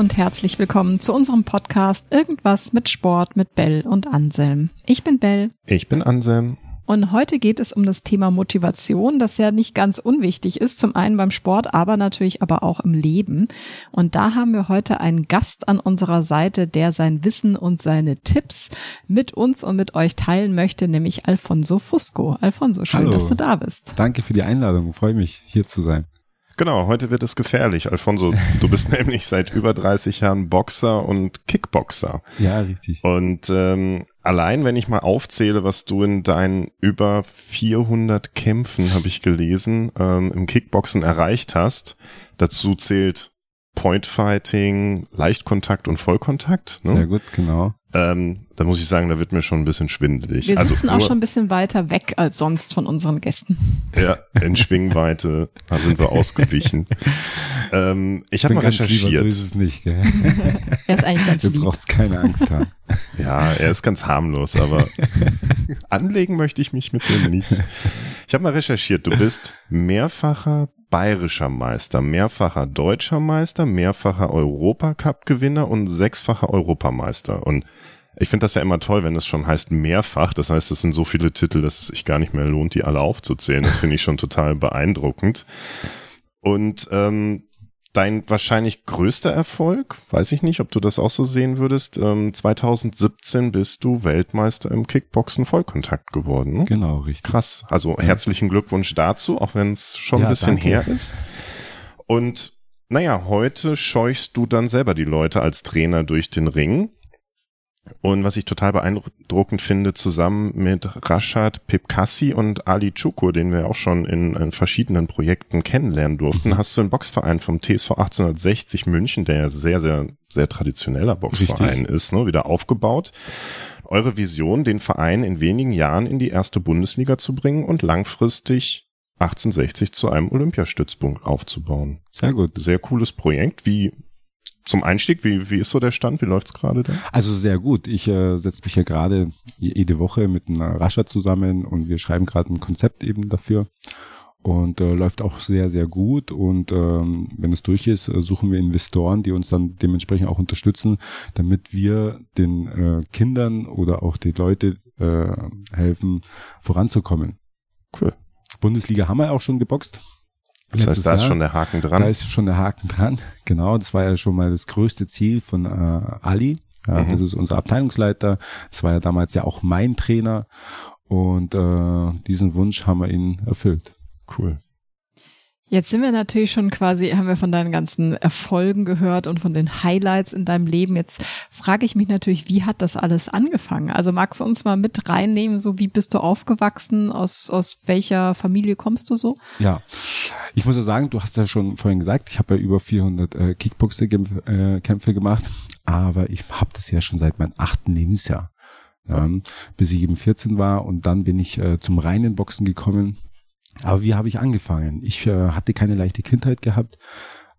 Und herzlich willkommen zu unserem Podcast Irgendwas mit Sport mit Bell und Anselm. Ich bin Bell. Ich bin Anselm. Und heute geht es um das Thema Motivation, das ja nicht ganz unwichtig ist, zum einen beim Sport, aber natürlich aber auch im Leben. Und da haben wir heute einen Gast an unserer Seite, der sein Wissen und seine Tipps mit uns und mit euch teilen möchte, nämlich Alfonso Fusco. Alfonso, schön, Hallo. dass du da bist. Danke für die Einladung. Freue mich, hier zu sein. Genau, heute wird es gefährlich. Alfonso, du bist nämlich seit über 30 Jahren Boxer und Kickboxer. Ja, richtig. Und ähm, allein, wenn ich mal aufzähle, was du in deinen über 400 Kämpfen, habe ich gelesen, ähm, im Kickboxen erreicht hast, dazu zählt Point Fighting, Leichtkontakt und Vollkontakt. Ne? Sehr gut, genau. Ähm, da muss ich sagen, da wird mir schon ein bisschen schwindelig. Wir Also sitzen auch nur- schon ein bisschen weiter weg als sonst von unseren Gästen. Ja, in Schwingweite da sind wir ausgewichen. ähm, ich habe mal ganz lieber, recherchiert. so ist es nicht. Gell? Er ist eigentlich ganz Du lieb. brauchst keine Angst haben. Ja, er ist ganz harmlos, aber anlegen möchte ich mich mit dem nicht. Ich habe mal recherchiert, du bist mehrfacher bayerischer Meister, mehrfacher deutscher Meister, mehrfacher Europacup-Gewinner und sechsfacher Europameister. Und ich finde das ja immer toll, wenn es schon heißt mehrfach. Das heißt, es sind so viele Titel, dass es sich gar nicht mehr lohnt, die alle aufzuzählen. Das finde ich schon total beeindruckend. Und ähm, dein wahrscheinlich größter Erfolg, weiß ich nicht, ob du das auch so sehen würdest, ähm, 2017 bist du Weltmeister im Kickboxen Vollkontakt geworden. Ne? Genau, richtig. Krass. Also herzlichen Glückwunsch dazu, auch wenn es schon Ja, ein bisschen danke. her ist. Und naja, heute scheuchst du dann selber die Leute als Trainer durch den Ring. Und was ich total beeindruckend finde, zusammen mit Rashad Pipkassi und Ali Chukur, den wir auch schon in, in verschiedenen Projekten kennenlernen durften, Mhm. hast du einen Boxverein vom TSV 1860 München, der ja sehr, sehr, sehr traditioneller Boxverein ist, ne, wieder aufgebaut. Eure Vision, den Verein in wenigen Jahren in die erste Bundesliga zu bringen und langfristig 1860 zu einem Olympiastützpunkt aufzubauen. Sehr gut. Sehr cooles Projekt. Wie zum Einstieg, wie, wie ist so der Stand? Wie läuft's gerade da? Also sehr gut. Ich äh, setze mich ja gerade jede Woche mit einer Rascha zusammen und wir schreiben gerade ein Konzept eben dafür. Und äh, läuft auch sehr, sehr gut. Und ähm, wenn es durch ist, äh, suchen wir Investoren, die uns dann dementsprechend auch unterstützen, damit wir den äh, Kindern oder auch die Leute äh, helfen, voranzukommen. Cool. Bundesliga haben wir auch schon geboxt. Das heißt, da ist schon der Haken dran. Da ist schon der Haken dran. Genau, das war ja schon mal das größte Ziel von äh, Ali. Ja, Mhm. Das ist unser Abteilungsleiter. Das war ja damals ja auch mein Trainer. Und äh, diesen Wunsch haben wir ihn erfüllt. cool. Jetzt sind wir natürlich schon quasi, haben wir von deinen ganzen Erfolgen gehört und von den Highlights in deinem Leben. Jetzt frage ich mich natürlich, wie hat das alles angefangen? Also magst du uns mal mit reinnehmen, so wie bist du aufgewachsen? Aus, aus welcher Familie kommst du so? Ja, ich muss ja sagen, du hast ja schon vorhin gesagt, ich habe ja über 400 äh, Kickboxing-Kämpfe äh, Kämpfe gemacht, aber ich habe das ja schon seit meinem achten Lebensjahr, ja, bis ich eben 14 war und dann bin ich äh, zum reinen Boxen gekommen. Aber wie habe ich angefangen? Ich äh, hatte keine leichte Kindheit gehabt.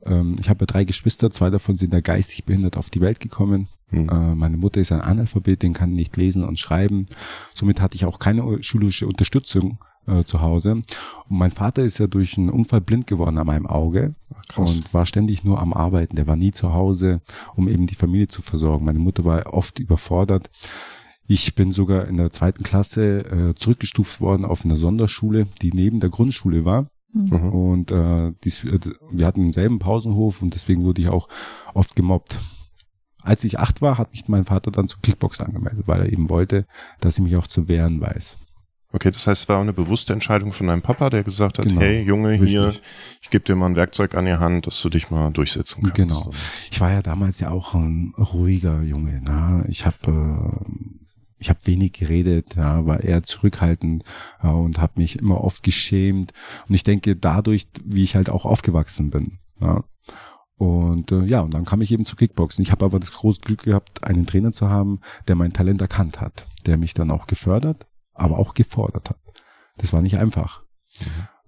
Ähm, ich habe ja drei Geschwister, zwei davon sind ja geistig behindert auf die Welt gekommen. Hm. Äh, meine Mutter ist ein Analphabetin, kann nicht lesen und schreiben. Somit hatte ich auch keine schulische Unterstützung äh, zu Hause. Und mein Vater ist ja durch einen Unfall blind geworden an meinem Auge krass. und war ständig nur am Arbeiten. Der war nie zu Hause, um eben die Familie zu versorgen. Meine Mutter war oft überfordert. Ich bin sogar in der zweiten Klasse äh, zurückgestuft worden auf einer Sonderschule, die neben der Grundschule war. Mhm. Und äh, dies, äh, wir hatten denselben Pausenhof und deswegen wurde ich auch oft gemobbt. Als ich acht war, hat mich mein Vater dann zum Kickboxen angemeldet, weil er eben wollte, dass ich mich auch zu wehren weiß. Okay, das heißt, es war auch eine bewusste Entscheidung von deinem Papa, der gesagt hat, Genau, hey Junge, hier, richtig. ich gebe dir mal ein Werkzeug an die Hand, dass du dich mal durchsetzen kannst. Genau. Ich war ja damals ja auch ein ruhiger Junge. Na? Ich habe äh, ich habe wenig geredet, ja, war eher zurückhaltend ja, und habe mich immer oft geschämt. Und ich denke, dadurch, wie ich halt auch aufgewachsen bin. Ja. Und äh, ja, und dann kam ich eben zu Kickboxen. Ich habe aber das große Glück gehabt, einen Trainer zu haben, der mein Talent erkannt hat, der mich dann auch gefördert, aber auch gefordert hat. Das war nicht einfach.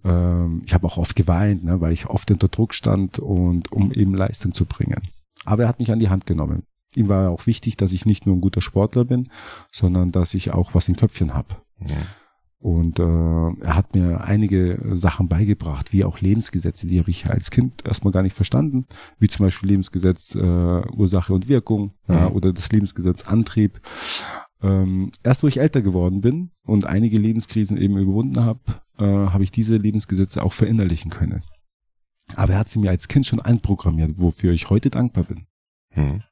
Ähm, ich habe auch oft geweint, ne, weil ich oft unter Druck stand und um eben Leistung zu bringen. Aber er hat mich an die Hand genommen. Ihm war auch wichtig, dass ich nicht nur ein guter Sportler bin, sondern dass ich auch was im Köpfchen habe. Ja. Und äh, er hat mir einige Sachen beigebracht, wie auch Lebensgesetze, die habe ich als Kind erstmal gar nicht verstanden, wie zum Beispiel Lebensgesetz äh, Ursache und Wirkung mhm. ja, oder das Lebensgesetz Antrieb. Ähm, erst wo ich älter geworden bin und einige Lebenskrisen eben überwunden habe, äh, habe ich diese Lebensgesetze auch verinnerlichen können. Aber er hat sie mir als Kind schon einprogrammiert, wofür ich heute dankbar bin. Mhm.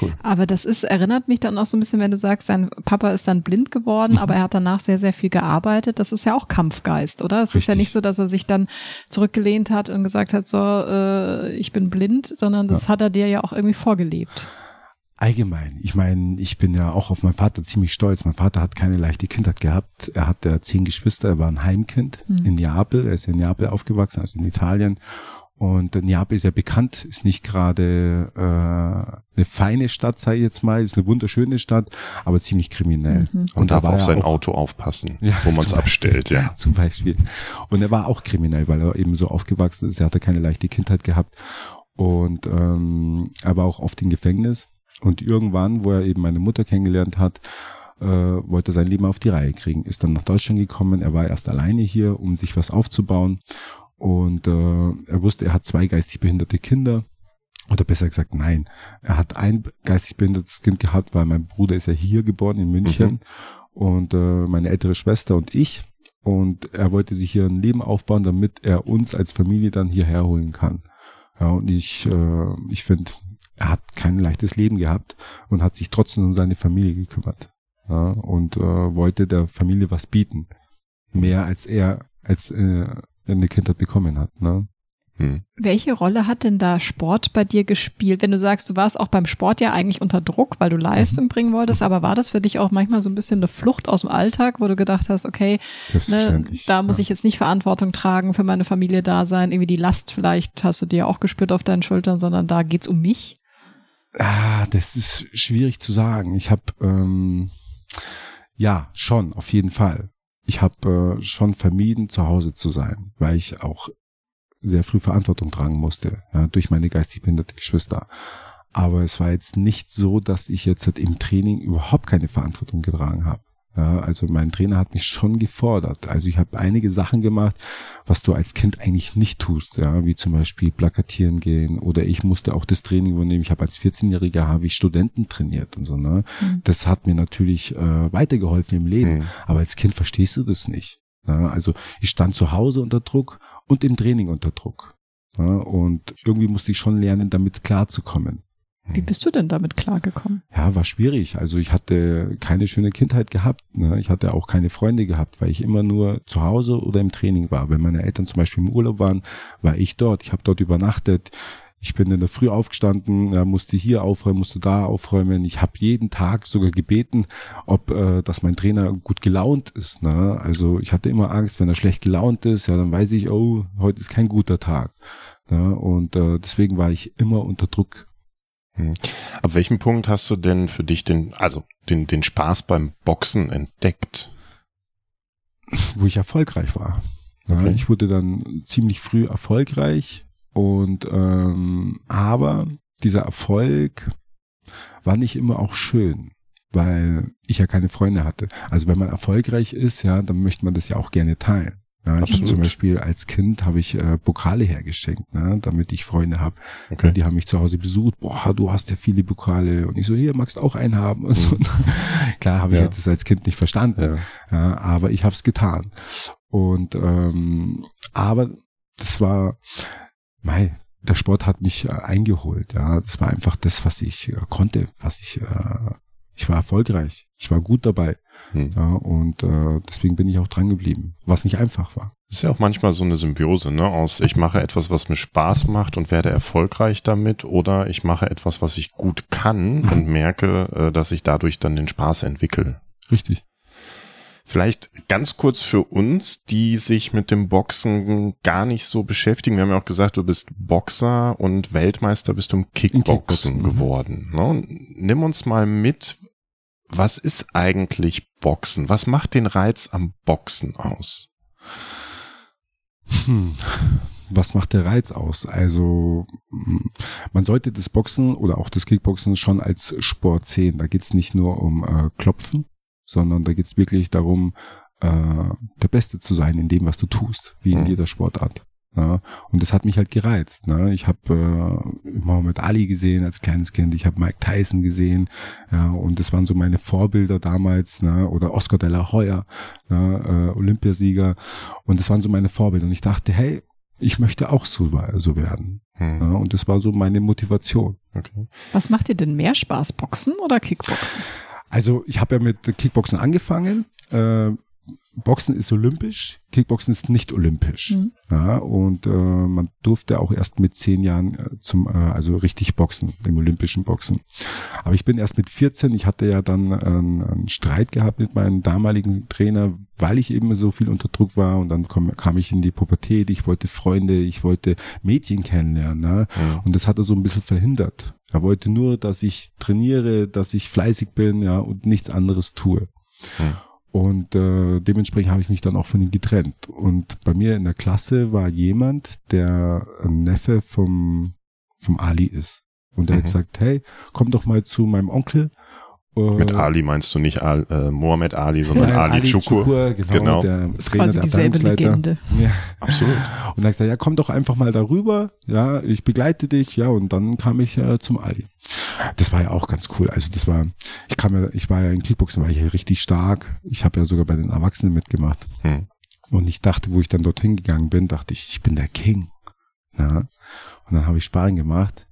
Cool. Aber das ist, erinnert mich dann auch so ein bisschen, wenn du sagst, sein Papa ist dann blind geworden, mhm. aber er hat danach sehr, sehr viel gearbeitet. Das ist ja auch Kampfgeist, oder? Es ist ja nicht so, dass er sich dann zurückgelehnt hat und gesagt hat, so, äh, ich bin blind, sondern das ja. hat er dir ja auch irgendwie vorgelebt. Allgemein. Ich meine, ich bin ja auch auf meinen Vater ziemlich stolz. Mein Vater hat keine leichte Kindheit gehabt. Er hatte zehn Geschwister, er war ein Heimkind mhm. in Neapel. Er ist in Neapel aufgewachsen, also in Italien. Und Neapel ist ja bekannt, ist nicht gerade äh, eine feine Stadt, sage ich jetzt mal, ist eine wunderschöne Stadt, aber ziemlich kriminell. Mhm. Und, und darf auf sein auch, Auto aufpassen, ja, wo man es abstellt, ja. Zum Beispiel. Und er war auch kriminell, weil er eben so aufgewachsen ist. Er hatte keine leichte Kindheit gehabt und ähm, er war auch oft im Gefängnis. Und irgendwann, wo er eben meine Mutter kennengelernt hat, äh, wollte er sein Leben auf die Reihe kriegen, ist dann nach Deutschland gekommen. Er war erst alleine hier, um sich was aufzubauen und äh, er wusste, er hat zwei geistig behinderte Kinder. Oder besser gesagt, nein. Er hat ein geistig behindertes Kind gehabt, weil mein Bruder ist ja hier geboren in München. Mhm. Und äh, meine ältere Schwester und ich. Und er wollte sich hier ein Leben aufbauen, damit er uns als Familie dann hierher holen kann. Ja, und ich, äh, ich finde, er hat kein leichtes Leben gehabt und hat sich trotzdem um seine Familie gekümmert. Ja, und äh, wollte der Familie was bieten. Mehr als er als äh, eine Kindheit bekommen hat. Ne? Hm. Welche Rolle hat denn da Sport bei dir gespielt? Wenn du sagst, du warst auch beim Sport ja eigentlich unter Druck, weil du Leistung mhm. bringen wolltest, aber war das für dich auch manchmal so ein bisschen eine Flucht aus dem Alltag, wo du gedacht hast, okay, ne, da muss ja. ich jetzt nicht Verantwortung tragen, für meine Familie da sein, irgendwie die Last vielleicht hast du dir auch gespürt auf deinen Schultern, sondern da geht's um mich? Ah, das ist schwierig zu sagen. Ich habe ähm, ja schon auf jeden Fall ich habe äh, schon vermieden, zu Hause zu sein, weil ich auch sehr früh Verantwortung tragen musste, ja, durch meine geistig behinderte Geschwister. Aber es war jetzt nicht so, dass ich jetzt halt im Training überhaupt keine Verantwortung getragen habe. Ja, also mein Trainer hat mich schon gefordert. Also ich habe einige Sachen gemacht, was du als Kind eigentlich nicht tust, ja, wie zum Beispiel plakatieren gehen oder ich musste auch das Training übernehmen. Ich habe als 14-Jähriger habe ich Studenten trainiert und so. Ne? Mhm. Das hat mir natürlich äh, weitergeholfen im Leben. Mhm. Aber als Kind verstehst du das nicht. Ja? Also ich stand zu Hause unter Druck und im Training unter Druck. Ja? Und irgendwie musste ich schon lernen, damit klarzukommen. Wie bist du denn damit klargekommen? Ja, war schwierig. Also ich hatte keine schöne Kindheit gehabt. Ne? Ich hatte auch keine Freunde gehabt, weil ich immer nur zu Hause oder im Training war. Wenn meine Eltern zum Beispiel im Urlaub waren, war ich dort. Ich habe dort übernachtet. Ich bin in der Früh aufgestanden, ja, musste hier aufräumen, musste da aufräumen. Ich habe jeden Tag sogar gebeten, ob äh, dass mein Trainer gut gelaunt ist. Ne? Also ich hatte immer Angst, wenn er schlecht gelaunt ist, ja, dann weiß ich, oh, heute ist kein guter Tag. Ne? Und äh, deswegen war ich immer unter Druck hm. Ab welchem Punkt hast du denn für dich den, also den, den Spaß beim Boxen entdeckt? Wo ich erfolgreich war. Okay. ich wurde dann ziemlich früh erfolgreich und ähm, aber dieser Erfolg war nicht immer auch schön, weil ich ja keine Freunde hatte. Also wenn man erfolgreich ist, ja, dann möchte man das ja auch gerne teilen. Ja, ich zum Beispiel als Kind habe ich äh, Pokale hergeschenkt, ne, damit ich Freunde habe. Okay. Die haben mich zu Hause besucht. Boah, du hast ja viele Pokale. Und ich so, hier, magst auch einen haben? Und so. Mhm. Klar habe ich ja. das als Kind nicht verstanden. Ja. ja aber ich habe es getan. Und ähm, aber das war, mei, der Sport hat mich äh, eingeholt. Ja, das war einfach das, was ich äh, konnte, was ich äh, ich war erfolgreich, ich war gut dabei. Hm. Ja, und äh, deswegen bin ich auch dran geblieben, was nicht einfach war. Ist ja auch manchmal so eine Symbiose, ne? Aus ich mache etwas, was mir Spaß macht und werde erfolgreich damit, oder ich mache etwas, was ich gut kann und merke, äh, dass ich dadurch dann den Spaß entwickle. Richtig. Vielleicht ganz kurz für uns, die sich mit dem Boxen gar nicht so beschäftigen. Wir haben ja auch gesagt, du bist Boxer und Weltmeister bist du im Kickboxen, Kickboxen mhm. geworden. Ne? Nimm uns mal mit, was ist eigentlich Boxen? Was macht den Reiz am Boxen aus? Hm. Was macht der Reiz aus? Also hm, man sollte das Boxen oder auch das Kickboxen schon als Sport sehen. Da geht's nicht nur um äh, Klopfen, sondern da geht's wirklich darum, äh, der Beste zu sein in dem, was du tust, wie in Mhm. jeder Sportart. Ja, und das hat mich halt gereizt. Ne? Ich habe äh, Muhammad Ali gesehen als kleines Kind, ich habe Mike Tyson gesehen, ja, und das waren so meine Vorbilder damals, ne? oder Oscar de la Hoya, ne? äh, Olympiasieger, und das waren so meine Vorbilder. Und ich dachte, hey, ich möchte auch so, so werden. Hm. Ja? Und das war so meine Motivation. Okay. Was macht dir denn mehr Spaß, Boxen oder Kickboxen? Also ich habe ja mit Kickboxen angefangen. Äh, Boxen ist olympisch, Kickboxen ist nicht olympisch. Mhm. Ja, und äh, man durfte auch erst mit zehn Jahren äh, zum, äh, also richtig boxen, im olympischen Boxen. Aber ich bin erst mit 14, ich hatte ja dann einen, einen Streit gehabt mit meinem damaligen Trainer, weil ich eben so viel unter Druck war und dann komm, kam ich in die Pubertät, ich wollte Freunde, ich wollte Mädchen kennenlernen. Ne? Hm. Und das hat er so ein bisschen verhindert. Er wollte nur, dass ich trainiere, dass ich fleißig bin, ja, und nichts anderes tue. Hm. Und äh, dementsprechend habe ich mich dann auch von ihm getrennt. Und bei mir in der Klasse war jemand, der ein Neffe vom, vom Ali ist. Und der Mhm. hat gesagt, hey, komm doch mal zu meinem Onkel. Äh, Mit Ali meinst du nicht Al, äh, Mohammed Ali, sondern Nein, Ali, Chukur. Chukur, genau, Genau. Der Das ist Trainer, quasi dieselbe. Legende. Ja. Absolut. Und dann hab ich gesagt, ja, komm doch einfach mal darüber, ja, ich begleite dich, ja, und dann kam ich äh, zum Ali. Das war ja auch ganz cool. Also das war, ich kam ja, ich war ja in Kickboxen, war ich ja richtig stark. Ich habe ja sogar bei den Erwachsenen mitgemacht. Hm. Und ich dachte, wo ich dann dorthin gegangen bin, dachte ich, ich bin der King. Ja. Und dann habe ich Sparring gemacht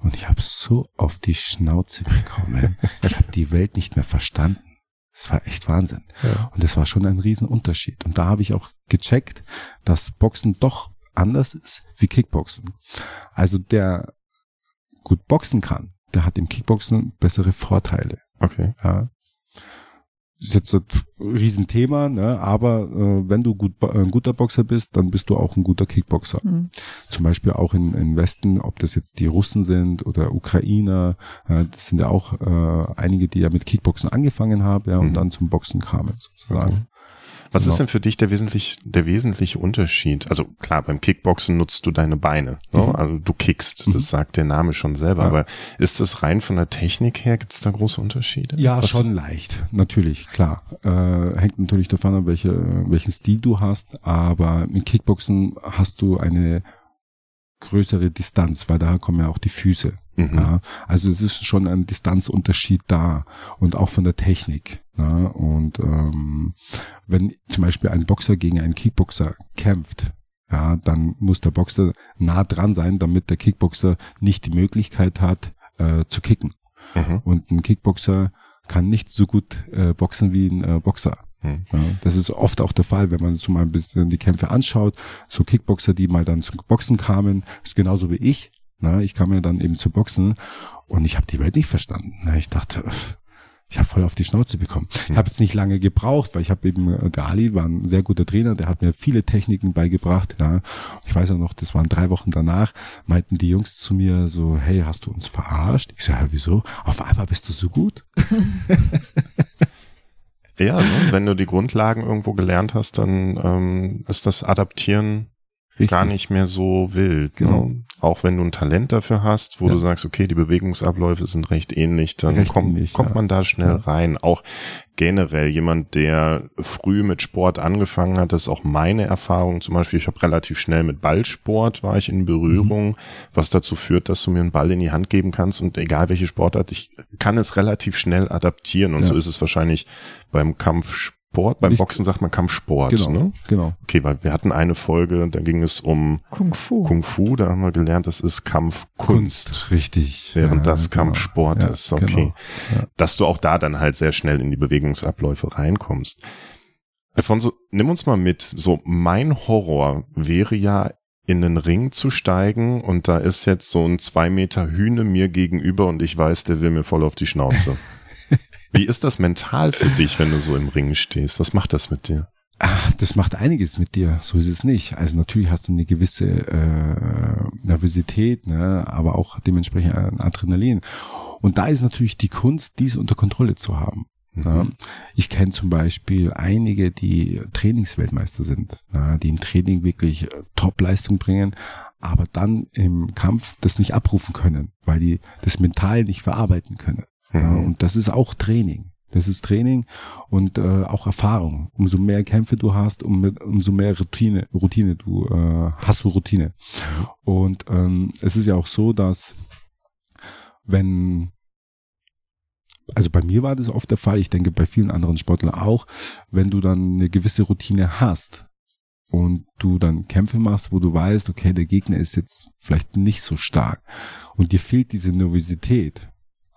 und ich habe so auf die Schnauze bekommen. ich habe die Welt nicht mehr verstanden. Das war echt Wahnsinn. Ja. Und das war schon ein Riesenunterschied. Und da habe ich auch gecheckt, dass Boxen doch anders ist wie Kickboxen. Also der gut boxen kann, der hat im Kickboxen bessere Vorteile. Okay. Ja. Ist jetzt ein Riesenthema, ne? aber äh, wenn du gut, äh, ein guter Boxer bist, dann bist du auch ein guter Kickboxer. Mhm. Zum Beispiel auch in, in Westen, ob das jetzt die Russen sind oder Ukrainer, äh, das sind ja auch äh, einige, die ja mit Kickboxen angefangen haben ja, und Mhm. dann zum Boxen kamen sozusagen. Was ist Genau. denn für dich der wesentlich, der wesentliche Unterschied? Also klar, beim Kickboxen nutzt du deine Beine. Ne? Mhm. Also du kickst, Mhm. das sagt der Name schon selber. Ja. Aber ist das rein von der Technik her? Gibt es da große Unterschiede? Ja, Was- schon leicht, natürlich, klar. Äh, hängt natürlich davon ab, welche, welchen Stil du hast, aber im Kickboxen hast du eine größere Distanz, weil da kommen ja auch die Füße. Mhm. Ja, also es ist schon ein Distanzunterschied da und auch von der Technik. Ja, und ähm, wenn zum Beispiel ein Boxer gegen einen Kickboxer kämpft, ja, dann muss der Boxer nah dran sein, damit der Kickboxer nicht die Möglichkeit hat äh, zu kicken. Mhm. Und ein Kickboxer kann nicht so gut äh, boxen wie ein äh, Boxer. Mhm. Ja, das ist oft auch der Fall, wenn man so mal ein bisschen die Kämpfe anschaut. So Kickboxer, die mal dann zum Boxen kamen, ist genauso wie ich. Na, ich kam ja dann eben zu Boxen und ich habe die Welt nicht verstanden. Na, ich dachte, ich habe voll auf die Schnauze bekommen. Ich habe jetzt nicht lange gebraucht, weil ich habe eben, äh, der Ali war ein sehr guter Trainer, der hat mir viele Techniken beigebracht. Ja. Ich weiß auch noch, das waren drei Wochen danach, meinten die Jungs zu mir so, hey, hast du uns verarscht? Ich sage, ja, wieso? Auf einmal bist du so gut. Ja, ne? wenn du die Grundlagen irgendwo gelernt hast, dann ähm, ist das Adaptieren gar nicht mehr so wild. Genau. Ne? Auch wenn du ein Talent dafür hast, wo Ja. du sagst, okay, die Bewegungsabläufe sind recht ähnlich, dann Recht kommt, ähnlich, kommt ja. man da schnell Ja. rein. Auch generell jemand, der früh mit Sport angefangen hat, das ist auch meine Erfahrung. Zum Beispiel, ich habe relativ schnell mit Ballsport war ich in Berührung, was dazu führt, dass du mir einen Ball in die Hand geben kannst und egal welche Sportart, ich kann es relativ schnell adaptieren und so ist es wahrscheinlich beim Kampfsport. Beim. Boxen sagt man Kampfsport, Genau, ne? genau. Okay, weil wir hatten eine Folge, da ging es um Kung Fu. Kung Fu, da haben wir gelernt, das ist Kampfkunst. richtig. Während Ja, das genau. Kampfsport Ja, ist, okay. genau. Ja. Dass du auch da dann halt sehr schnell in die Bewegungsabläufe reinkommst. Alfonso, nimm uns mal mit. So, mein Horror wäre ja, in den Ring zu steigen und da ist jetzt so ein zwei Meter Hühne mir gegenüber und ich weiß, der will mir voll auf die Schnauze. Wie ist das mental für dich, wenn du so im Ring stehst? Was macht das mit dir? Ah, Das macht einiges mit dir, so ist es nicht. Also natürlich hast du eine gewisse äh, Nervosität, ne, aber auch dementsprechend ein Adrenalin. Und da ist natürlich die Kunst, dies unter Kontrolle zu haben. Ja. Mhm. Ich kenne zum Beispiel einige, die Trainingsweltmeister sind, ja, die im Training wirklich äh, Top-Leistung bringen, aber dann im Kampf das nicht abrufen können, weil die das mental nicht verarbeiten können. Ja, Mhm. und das ist auch Training. Das ist Training und äh, auch Erfahrung. Umso mehr Kämpfe du hast, um, umso mehr Routine, Routine du äh, hast du Routine. Und ähm, es ist ja auch so, dass wenn also bei mir war das oft der Fall, ich denke bei vielen anderen Sportlern auch, wenn du dann eine gewisse Routine hast und du dann Kämpfe machst, wo du weißt, okay, der Gegner ist jetzt vielleicht nicht so stark und dir fehlt diese Nervosität,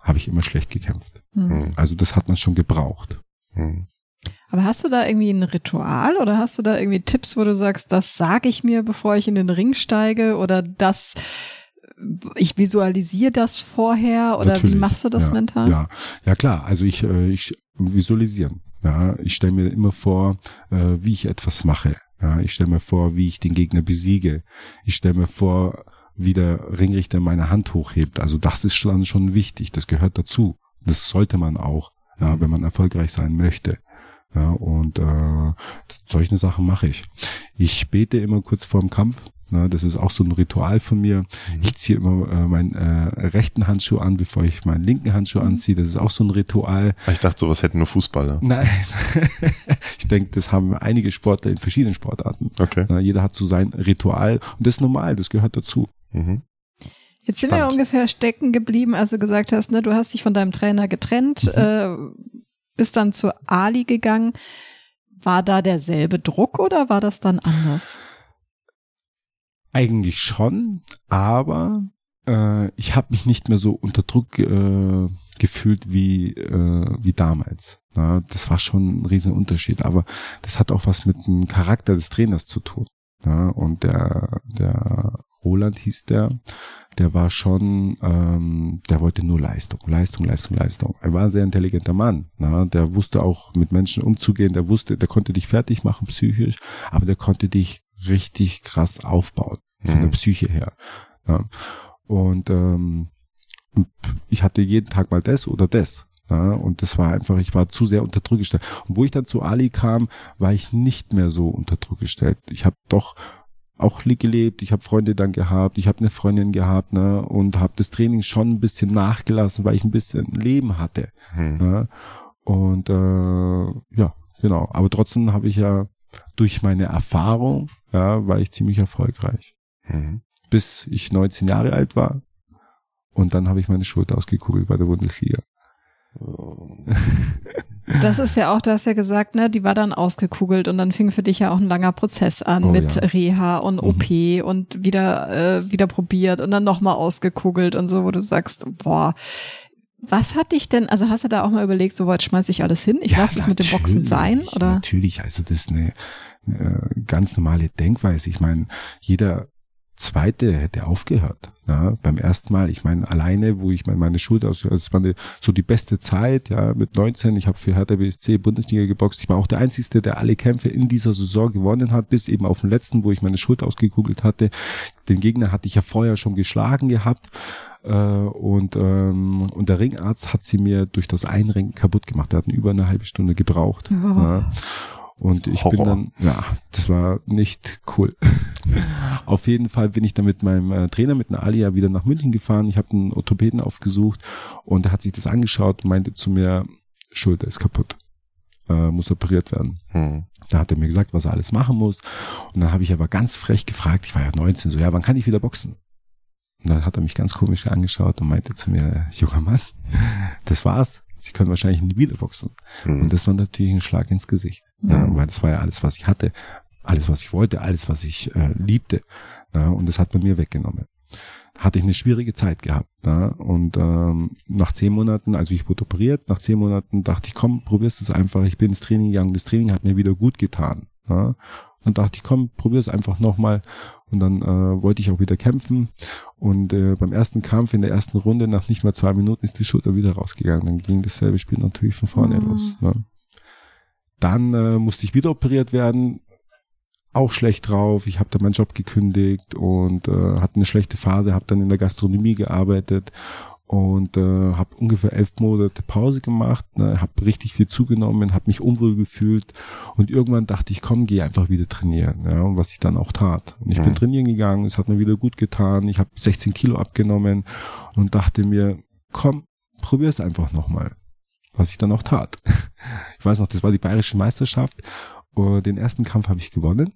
habe ich immer schlecht gekämpft. Mhm. Also das hat man schon gebraucht. Mhm. Aber hast du da irgendwie ein Ritual oder hast du da irgendwie Tipps, wo du sagst, das sage ich mir, bevor ich in den Ring steige oder das ich visualisiere das vorher oder Natürlich. wie machst du das ja, mental? Ja, ja klar. Also ich, äh, ich visualisieren. Ja, ich stelle mir immer vor, äh, wie ich etwas mache. Ja, ich stelle mir vor, wie ich den Gegner besiege. Ich stelle mir vor, wie der Ringrichter meine Hand hochhebt. Also das ist dann schon wichtig. Das gehört dazu. Das sollte man auch, ja, wenn man erfolgreich sein möchte. Ja, und äh, solche Sachen mache ich. Ich bete immer kurz vorm Kampf. Na, das ist auch so ein Ritual von mir. Mhm. Ich ziehe immer äh, meinen äh, rechten Handschuh an, bevor ich meinen linken Handschuh mhm. anziehe. Das ist auch so ein Ritual. Ich dachte, sowas hätten nur Fußballer. Nein, ich denke, das haben einige Sportler in verschiedenen Sportarten. Okay. Na, jeder hat so sein Ritual und das ist normal, das gehört dazu. Mhm. Jetzt sind Spannend. wir ungefähr stecken geblieben, als du gesagt hast, ne, du hast dich von deinem Trainer getrennt, mhm. äh, bist dann zu Ali gegangen. War da derselbe Druck oder war das dann anders? Eigentlich schon, aber äh, ich habe mich nicht mehr so unter Druck äh, gefühlt wie, äh, wie damals. Ja, das war schon ein riesen Unterschied, aber das hat auch was mit dem Charakter des Trainers zu tun. Ja, und der, der Roland hieß der, der war schon, ähm, der wollte nur Leistung, Leistung, Leistung, Leistung. Er war ein sehr intelligenter Mann, na? der wusste auch mit Menschen umzugehen, der wusste, der konnte dich fertig machen psychisch, aber der konnte dich richtig krass aufbauen, von mhm. der Psyche her. Ja. Und ähm, ich hatte jeden Tag mal das oder das. Ja, und das war einfach, ich war zu sehr unter Druck gestellt. Und wo ich dann zu Ali kam, war ich nicht mehr so unter Druck gestellt. Ich habe doch auch gelebt, ich habe Freunde dann gehabt, ich habe eine Freundin gehabt, ne, und habe das Training schon ein bisschen nachgelassen, weil ich ein bisschen Leben hatte. Hm. Ne? Und äh, ja, genau. Aber trotzdem habe ich ja durch meine Erfahrung, ja, war ich ziemlich erfolgreich. Hm. Bis ich 19 Jahre alt war. Und dann habe ich meine Schulter ausgekugelt bei der Bundesliga. Das ist ja auch, du hast ja gesagt, ne, die war dann ausgekugelt und dann fing für dich ja auch ein langer Prozess an oh, mit ja. Reha und OP mhm. und wieder, äh, wieder probiert und dann nochmal ausgekugelt und so, wo du sagst, boah, was hat dich denn, also hast du da auch mal überlegt, so weit schmeiß ich alles hin, ich ja, lasse es mit dem Boxen sein, oder? Natürlich, also das ist eine, eine ganz normale Denkweise. Ich meine, jeder zweite hätte aufgehört. Ja, beim ersten Mal, ich meine, alleine, wo ich meine, meine Schuld aus, also es war eine, so die beste Zeit, ja, mit 19, ich habe für Hertha BSC Bundesliga geboxt. Ich war auch der Einzige, der alle Kämpfe in dieser Saison gewonnen hat, bis eben auf den letzten, wo ich meine Schuld ausgekugelt hatte. Den Gegner hatte ich ja vorher schon geschlagen gehabt. Äh, und, ähm, und der Ringarzt hat sie mir durch das Einrenken kaputt gemacht. Er hat über eine halbe Stunde gebraucht. Oh. Ja. Und ich Horror. bin dann, ja, das war nicht cool. Auf jeden Fall bin ich dann mit meinem äh, Trainer, mit einer Alia, wieder nach München gefahren. Ich habe einen Orthopäden aufgesucht und er hat sich das angeschaut und meinte zu mir, Schulter ist kaputt. Äh, muss operiert werden. Hm. Da hat er mir gesagt, was er alles machen muss. Und dann habe ich aber ganz frech gefragt, ich war ja 19, so, ja, wann kann ich wieder boxen? Und dann hat er mich ganz komisch angeschaut und meinte zu mir, junger Mann, das war's sie können wahrscheinlich nie wieder boxen. Mhm. Und das war natürlich ein Schlag ins Gesicht. Mhm. Ja, weil das war ja alles, was ich hatte, alles, was ich wollte, alles, was ich äh, liebte. Ja, und das hat man mir weggenommen. Hatte ich eine schwierige Zeit gehabt. Ja, und ähm, nach zehn Monaten, also ich wurde operiert, nach zehn Monaten dachte ich, komm, probierst es einfach. Ich bin ins Training gegangen. Das Training hat mir wieder gut getan. Ja, und dachte ich, komm, probier es einfach nochmal. Und dann äh, wollte ich auch wieder kämpfen. Und äh, beim ersten Kampf in der ersten Runde, nach nicht mal zwei Minuten, ist die Schulter wieder rausgegangen. Dann ging dasselbe Spiel natürlich von vorne mhm. los. Ne? Dann äh, musste ich wieder operiert werden. Auch schlecht drauf. Ich habe dann meinen Job gekündigt und äh, hatte eine schlechte Phase, habe dann in der Gastronomie gearbeitet und äh, habe ungefähr elf Monate Pause gemacht, ne, habe richtig viel zugenommen, habe mich unwohl gefühlt und irgendwann dachte ich, komm, geh einfach wieder trainieren, ja, und was ich dann auch tat. Und ich mhm. bin trainieren gegangen, es hat mir wieder gut getan, ich habe 16 Kilo abgenommen und dachte mir, komm, probier's einfach nochmal. was ich dann auch tat. Ich weiß noch, das war die bayerische Meisterschaft. Und den ersten Kampf habe ich gewonnen.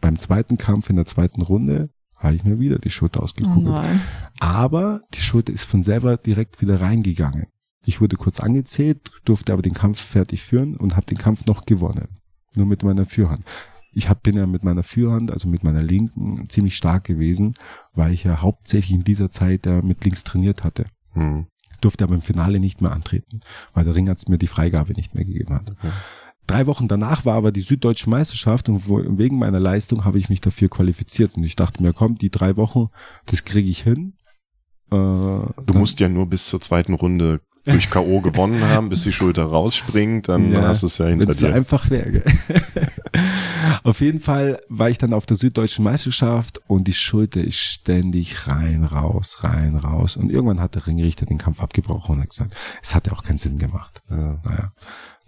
Beim zweiten Kampf in der zweiten Runde habe ich mir wieder die Schulter Oh ausgekugelt. nein. aber die Schulter ist von selber direkt wieder reingegangen. Ich wurde kurz angezählt, durfte aber den Kampf fertig führen und habe den Kampf noch gewonnen. Nur mit meiner Fürhand. Ich hab, bin ja mit meiner Fürhand, also mit meiner linken, ziemlich stark gewesen, weil ich ja hauptsächlich in dieser Zeit ja mit links trainiert hatte. Hm. Durfte aber im Finale nicht mehr antreten, weil der Ringarzt mir die Freigabe nicht mehr gegeben hat. Okay. Drei Wochen danach war aber die Süddeutsche Meisterschaft und wegen meiner Leistung habe ich mich dafür qualifiziert. Und ich dachte mir, komm, die drei Wochen, das kriege ich hin. Äh, Du musst ja nur bis zur zweiten Runde durch K.O. gewonnen haben, bis die Schulter rausspringt, dann Ja, hast du es ja hinter dir. einfach wäre. gell? auf jeden Fall war ich dann auf der Süddeutschen Meisterschaft und die Schulter ist ständig rein, raus, rein, raus. Und irgendwann hat der Ringrichter den Kampf abgebrochen und hat gesagt, es hat ja auch keinen Sinn gemacht. Ja. Naja,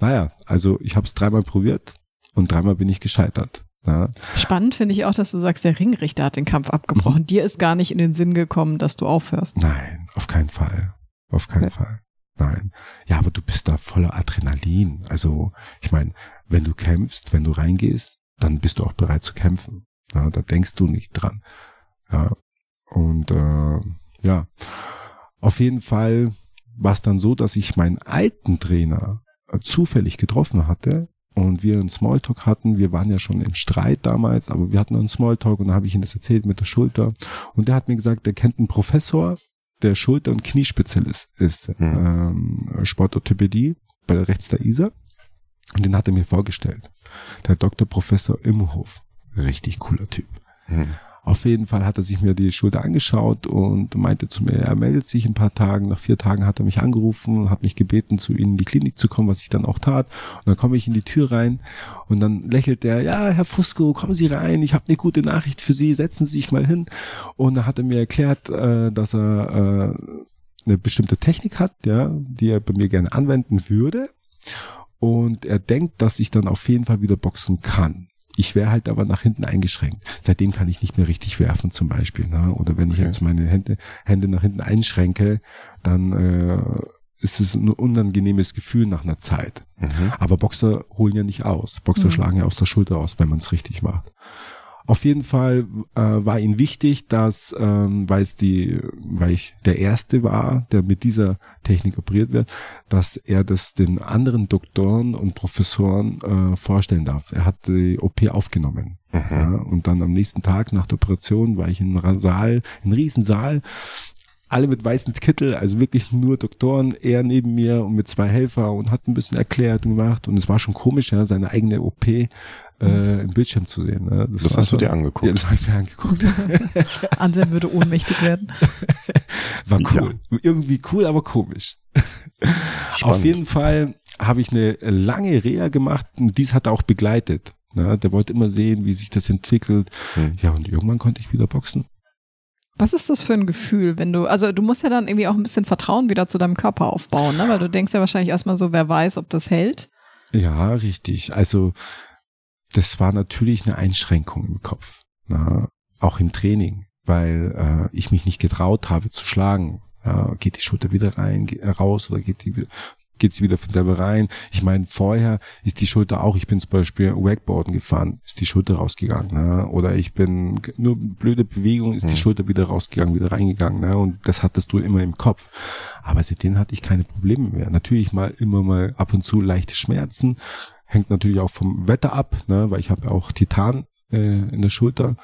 naja also ich habe es dreimal probiert und dreimal bin ich gescheitert. Ja. Spannend finde ich auch, dass du sagst, der Ringrichter hat den Kampf abgebrochen. Mhm. Dir ist gar nicht in den Sinn gekommen, dass du aufhörst. Nein, auf keinen Fall. Auf keinen Okay. Fall. Nein. Ja, aber du bist da voller Adrenalin. Also, ich meine, wenn du kämpfst, wenn du reingehst, dann bist du auch bereit zu kämpfen. Ja, da denkst du nicht dran. Ja. Und äh, ja, auf jeden Fall war es dann so, dass ich meinen alten Trainer zufällig getroffen hatte und wir einen Smalltalk hatten. Wir waren ja schon im Streit damals, aber wir hatten einen Smalltalk und da habe ich ihm das erzählt mit der Schulter. Und der hat mir gesagt, der kennt einen Professor, der Schulter- und Kniespezialist ist, ähm, Sportorthopädie bei der Rechts der Isar. Und den hat er mir vorgestellt. Der Dr. Professor Imhof. Richtig cooler Typ. Hm. Auf jeden Fall hat er sich mir die Schulter angeschaut und meinte zu mir, er meldet sich in ein paar Tagen. Nach vier Tagen hat er mich angerufen und hat mich gebeten, zu ihnen in die Klinik zu kommen, was ich dann auch tat. Und dann komme ich in die Tür rein und dann lächelt er, ja, Herr Fusco, kommen Sie rein, ich habe eine gute Nachricht für Sie, setzen Sie sich mal hin. Und dann hat er mir erklärt, äh, dass er äh, eine bestimmte Technik hat, ja, die er bei mir gerne anwenden würde. Und er denkt, dass ich dann auf jeden Fall wieder boxen kann. Ich wäre halt aber nach hinten eingeschränkt. Seitdem kann ich nicht mehr richtig werfen zum Beispiel. Ne? Oder wenn ich Okay. jetzt meine Hände, Hände nach hinten einschränke, dann äh, ist es ein unangenehmes Gefühl nach einer Zeit. Mhm. Aber Boxer holen ja nicht aus. Boxer Mhm. schlagen ja aus der Schulter aus, wenn man es richtig macht. Auf jeden Fall äh, war ihm wichtig, dass, ähm, weil es die, weil ich der Erste war, der mit dieser Technik operiert wird, dass er das den anderen Doktoren und Professoren äh, vorstellen darf. Er hat die OP aufgenommen. Mhm. Ja, und dann am nächsten Tag nach der Operation war ich in einem Saal, in einem Riesen alle mit weißen Kittel, also wirklich nur Doktoren, er neben mir und mit zwei Helfer und hat ein bisschen erklärt und gemacht und es war schon komisch, ja, seine eigene OP äh, im Bildschirm zu sehen. Ne? Das war hast du so- dir angeguckt. Ja, das habe ich mir angeguckt. Anselm würde ohnmächtig werden. War cool. Irgendwie cool, aber komisch. Spannend. Auf jeden Fall habe ich eine lange Reha gemacht und dies hat er auch begleitet. Ne? Der wollte immer sehen, wie sich das entwickelt. Hm. Ja, und irgendwann konnte ich wieder boxen. Was ist das für ein Gefühl, wenn du, also du musst ja dann irgendwie auch ein bisschen Vertrauen wieder zu deinem Körper aufbauen, ne? Weil du denkst ja wahrscheinlich erstmal so, wer weiß, ob das hält. Ja, richtig. Also das war natürlich eine Einschränkung im Kopf, ne? auch im Training, weil äh, ich mich nicht getraut habe zu schlagen. Ja, geht die Schulter wieder rein, ge- äh, raus oder geht die geht sie wieder von selber rein. Ich meine, vorher ist die Schulter auch, ich bin zum Beispiel Wakeboarden gefahren, ist die Schulter rausgegangen. Ne? Oder ich bin nur blöde Bewegung, ist die Mhm. Schulter wieder rausgegangen, wieder reingegangen. Ne? Und das hattest du immer im Kopf. Aber seitdem hatte ich keine Probleme mehr. Natürlich mal immer mal ab und zu leichte Schmerzen. Hängt natürlich auch vom Wetter ab, ne? weil ich habe auch Titan äh, in der Schulter.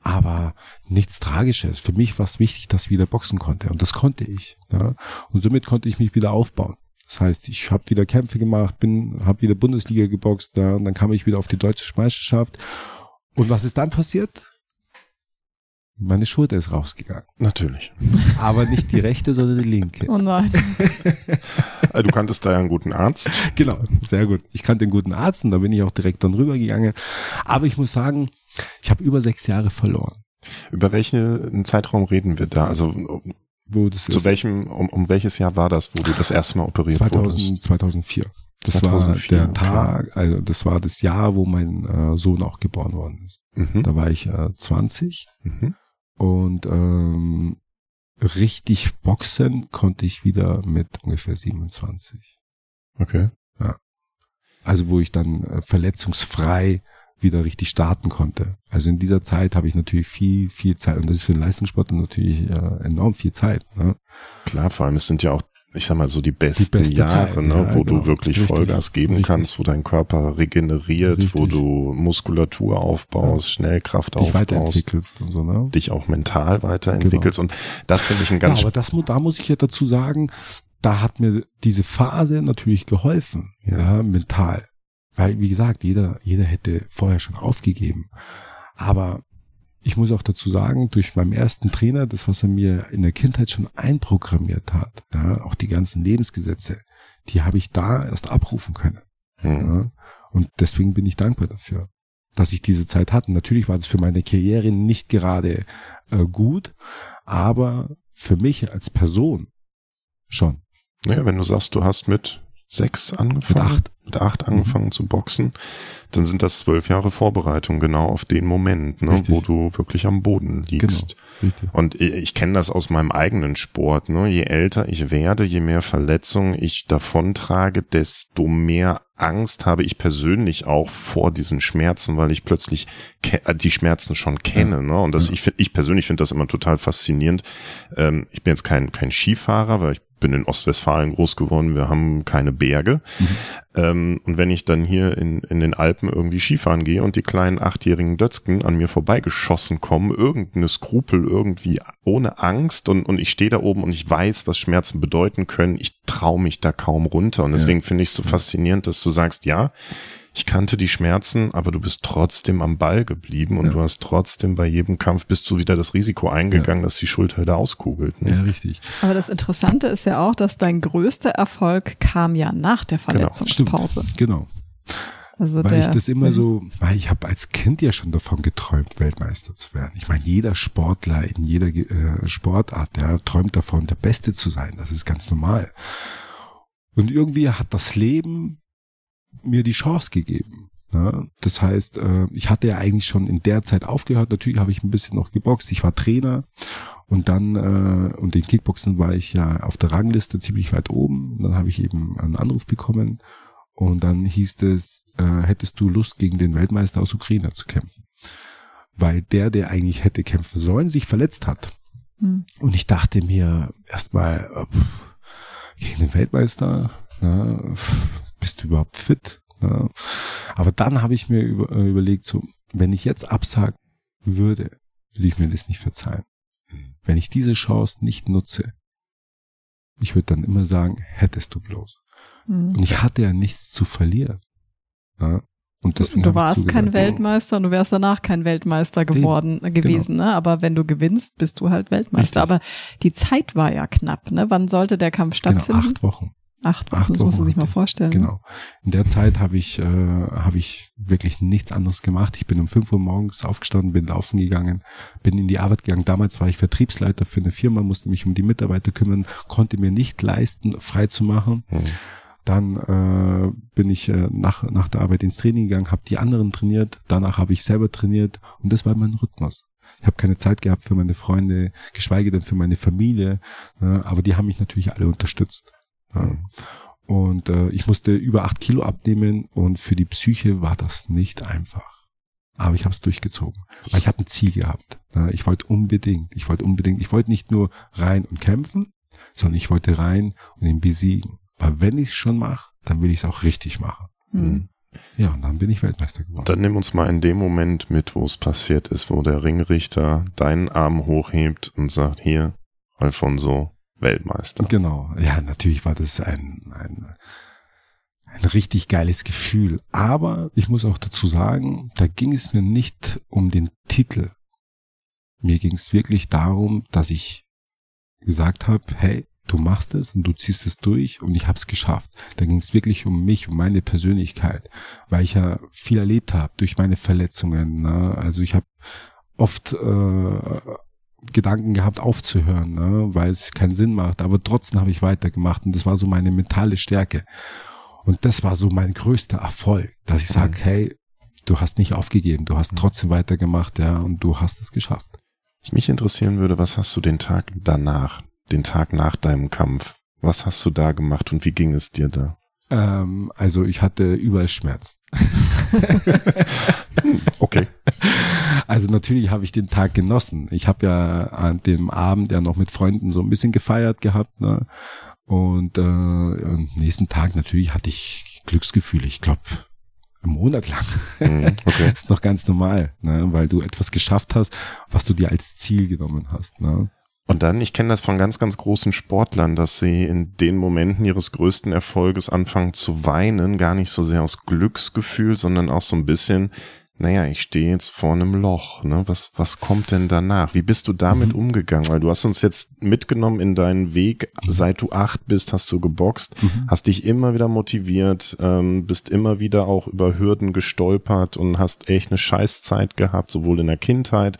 Aber nichts Tragisches. Für mich war es wichtig, dass ich wieder boxen konnte. Und das konnte ich. Ja? Und somit konnte ich mich wieder aufbauen. Das heißt, ich habe wieder Kämpfe gemacht, bin, habe wieder Bundesliga geboxt, ja, und dann kam ich wieder auf die deutsche Meisterschaft. Und was ist dann passiert? Meine Schulter ist rausgegangen. Natürlich. Aber nicht die rechte, sondern die linke. Oh nein. Äh, Du kanntest da ja einen guten Arzt. Genau, sehr gut. Ich kannte den guten Arzt und da bin ich auch direkt dann rübergegangen. Aber ich muss sagen, ich habe über sechs Jahre verloren. Über welchen Zeitraum reden wir da? Also um- Wo das zu ist welchem, um, um welches Jahr war das, wo du das erste Mal operiert wurdest? 2000, 2004. Das 2004, war der okay. Tag, also das war das Jahr, wo mein äh, Sohn auch geboren worden ist. Mhm. Da war ich äh, 20 Mhm. Und ähm, richtig boxen konnte ich wieder mit ungefähr 27. Okay. Ja. Also wo ich dann äh, verletzungsfrei wieder richtig starten konnte. Also in dieser Zeit habe ich natürlich viel, viel Zeit und das ist für einen Leistungssportler natürlich äh, enorm viel Zeit. Ne? Klar, vor allem es sind ja auch ich sag mal so die besten beste Jahre, Zeit, ne, ja, wo genau. du wirklich Richtig. Vollgas geben Richtig. kannst, wo dein Körper regeneriert, wo Richtig. du Muskulatur aufbaust, Schnellkraft Dich aufbaust, weiterentwickelst und so, ne? dich auch mental weiterentwickelst und das finde ich ein ganz ja, aber das, da muss ich ja dazu sagen, da hat mir diese Phase natürlich geholfen, Ja. ja, mental. Weil, wie gesagt, jeder, jeder hätte vorher schon aufgegeben. Aber ich muss auch dazu sagen, durch meinen ersten Trainer, das, was er mir in der Kindheit schon einprogrammiert hat, ja, auch die ganzen Lebensgesetze, die habe ich da erst abrufen können. Hm. Ja? Und deswegen bin ich dankbar dafür, dass ich diese Zeit hatte. Natürlich war das für meine Karriere nicht gerade äh, gut, aber für mich als Person schon. Naja, wenn du sagst, du hast mit sechs angefangen, Mit acht. mit acht angefangen zu boxen, dann sind das zwölf Jahre Vorbereitung genau auf den Moment, ne, Richtig. wo du wirklich am Boden liegst. Richtig. Und ich, ich kenne das aus meinem eigenen Sport. Ne? Je älter ich werde, je mehr Verletzungen ich davontrage, desto mehr Angst habe ich persönlich auch vor diesen Schmerzen, weil ich plötzlich äh, die Schmerzen schon kenne. Ne? Und das, Ja. ich, ich persönlich finde das immer total faszinierend. Ähm, ich bin jetzt kein, kein Skifahrer, weil ich bin in Ostwestfalen groß geworden. Wir haben keine Berge. Ähm, und wenn ich dann hier in, in den Alpen irgendwie Skifahren gehe und die kleinen achtjährigen Dötzken an mir vorbeigeschossen kommen, irgendeine Skrupel irgendwie ohne Angst und, und ich stehe da oben und ich weiß, was Schmerzen bedeuten können, ich traue mich da kaum runter. Und deswegen finde ich es so faszinierend, dass du sagst, ja, ich kannte die Schmerzen, aber du bist trotzdem am Ball geblieben und Ja. du hast trotzdem bei jedem Kampf bist du wieder das Risiko eingegangen, dass die Schulter da auskugelt. Ne? Ja, richtig. Aber das Interessante ist ja auch, dass dein größter Erfolg kam ja nach der Verletzungspause. Genau. Also Weil der, ich das immer so, weil ich habe als Kind ja schon davon geträumt, Weltmeister zu werden. Ich meine, jeder Sportler in jeder äh, Sportart, der träumt davon, der Beste zu sein. Das ist ganz normal. Und irgendwie hat das Leben mir die Chance gegeben. Ne? Das heißt, äh, ich hatte ja eigentlich schon in der Zeit aufgehört. Natürlich habe ich ein bisschen noch geboxt. Ich war Trainer und dann äh, und den Kickboxen war ich ja auf der Rangliste ziemlich weit oben. Dann habe ich eben einen Anruf bekommen und dann hieß es, äh, hättest du Lust gegen den Weltmeister aus Ukraine zu kämpfen? Weil der, der eigentlich hätte kämpfen sollen, sich verletzt hat. Hm. Und ich dachte mir erstmal, äh, gegen den Weltmeister, na, pff, bist du überhaupt fit? Na? Aber dann habe ich mir über, äh, überlegt, so, wenn ich jetzt absagen würde, würde ich mir das nicht verzeihen. Wenn ich diese Chance nicht nutze, ich würde dann immer sagen, hättest du bloß. Hm. Und ich hatte ja nichts zu verlieren. Ja? Und deswegen Du warst kein Weltmeister und du wärst danach kein Weltmeister geworden äh, gewesen, ne? Aber wenn du gewinnst, bist du halt Weltmeister. Genau. Richtig. Aber die Zeit war ja knapp, ne? Wann sollte der Kampf Genau, stattfinden? acht Wochen. Acht Wochen, acht das musst du Wochen sich mal vorstellen. Genau. In der Zeit habe ich, äh, habe ich wirklich nichts anderes gemacht. Ich bin um 5 Uhr morgens aufgestanden, bin laufen gegangen, bin in die Arbeit gegangen. Damals war ich Vertriebsleiter für eine Firma, musste mich um die Mitarbeiter kümmern, konnte mir nicht leisten, frei zu machen. Hm. Dann äh, bin ich äh, nach, nach der Arbeit ins Training gegangen, habe die anderen trainiert, danach habe ich selber trainiert und das war mein Rhythmus. Ich habe keine Zeit gehabt für meine Freunde, geschweige denn für meine Familie, ne, aber die haben mich natürlich alle unterstützt. Ja. Und äh, ich musste über acht Kilo abnehmen und für die Psyche war das nicht einfach. Aber ich habe es durchgezogen. Weil ich habe ein Ziel gehabt. Ja, ich wollte unbedingt, ich wollte unbedingt, ich wollte nicht nur rein und kämpfen, sondern ich wollte rein und ihn besiegen. Weil wenn ich es schon mache, dann will ich es auch richtig machen. Hm. Ja, und dann bin ich Weltmeister geworden. Dann nimm uns mal in dem Moment mit, wo es passiert ist, wo der Ringrichter deinen Arm hochhebt und sagt, hier, Alfonso, Weltmeister. Genau. Ja, natürlich war das ein, ein, ein richtig geiles Gefühl. Aber ich muss auch dazu sagen, da ging es mir nicht um den Titel. Mir ging es wirklich darum, dass ich gesagt habe, hey, du machst es und du ziehst es durch und ich habe es geschafft. Da ging es wirklich um mich, um meine Persönlichkeit, weil ich ja viel erlebt habe durch meine Verletzungen. Ne? Also ich habe oft äh, Gedanken gehabt, aufzuhören, ne? weil es keinen Sinn macht. Aber trotzdem habe ich weitergemacht und das war so meine mentale Stärke. Und das war so mein größter Erfolg, dass ich sage, hey, du hast nicht aufgegeben, du hast trotzdem weitergemacht, ja, und du hast es geschafft. Was mich interessieren würde, was hast du den Tag danach, den Tag nach deinem Kampf, was hast du da gemacht und wie ging es dir da? Ähm, also ich hatte überall Schmerz. okay. Also natürlich habe ich den Tag genossen. Ich habe ja an dem Abend ja noch mit Freunden so ein bisschen gefeiert gehabt. Ne? Und äh, am nächsten Tag natürlich hatte ich Glücksgefühle. Ich glaube, einen Monat lang. Mhm, okay. ist noch ganz normal, ne? weil du etwas geschafft hast, was du dir als Ziel genommen hast. Ne? Und dann, ich kenne das von ganz, ganz großen Sportlern, dass sie in den Momenten ihres größten Erfolges anfangen zu weinen, gar nicht so sehr aus Glücksgefühl, sondern auch so ein bisschen, naja, ich stehe jetzt vor einem Loch, ne? Was, was kommt denn danach? Wie bist du damit mhm. umgegangen? Weil du hast uns jetzt mitgenommen in deinen Weg, seit du acht bist, hast du geboxt, mhm. hast dich immer wieder motiviert, ähm, bist immer wieder auch über Hürden gestolpert und hast echt eine Scheißzeit gehabt, sowohl in der Kindheit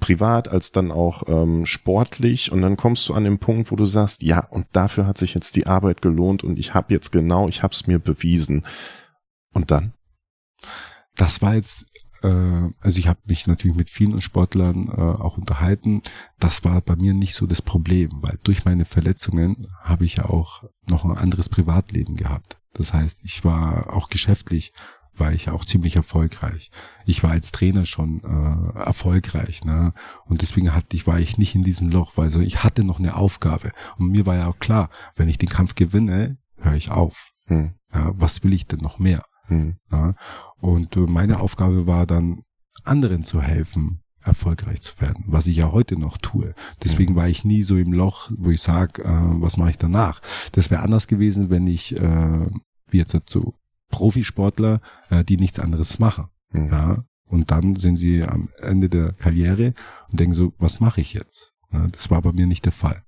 privat als dann auch ähm, sportlich und dann kommst du an den Punkt, wo du sagst, ja, und dafür hat sich jetzt die Arbeit gelohnt und ich habe jetzt genau, ich habe es mir bewiesen. Und dann? Das war jetzt, äh, also ich habe mich natürlich mit vielen Sportlern äh, auch unterhalten. Das war bei mir nicht so das Problem, weil durch meine Verletzungen habe ich ja auch noch ein anderes Privatleben gehabt. Das heißt, ich war auch geschäftlich war ich auch ziemlich erfolgreich. Ich war als Trainer schon äh, erfolgreich, ne? Und deswegen hatte ich, war ich nicht in diesem Loch, weil so ich hatte noch eine Aufgabe. Und mir war ja auch klar, wenn ich den Kampf gewinne, höre ich auf. Hm. Ja, was will ich denn noch mehr? Hm. Ja? Und äh, meine Aufgabe war dann, anderen zu helfen, erfolgreich zu werden, was ich ja heute noch tue. Deswegen war ich nie so im Loch, wo ich sage, äh, was mache ich danach? Das wäre anders gewesen, wenn ich äh, wie jetzt so Profisportler, äh, die nichts anderes machen. Mhm. Ja, und dann sind sie am Ende der Karriere und denken so, was mache ich jetzt? Ja, das war bei mir nicht der Fall.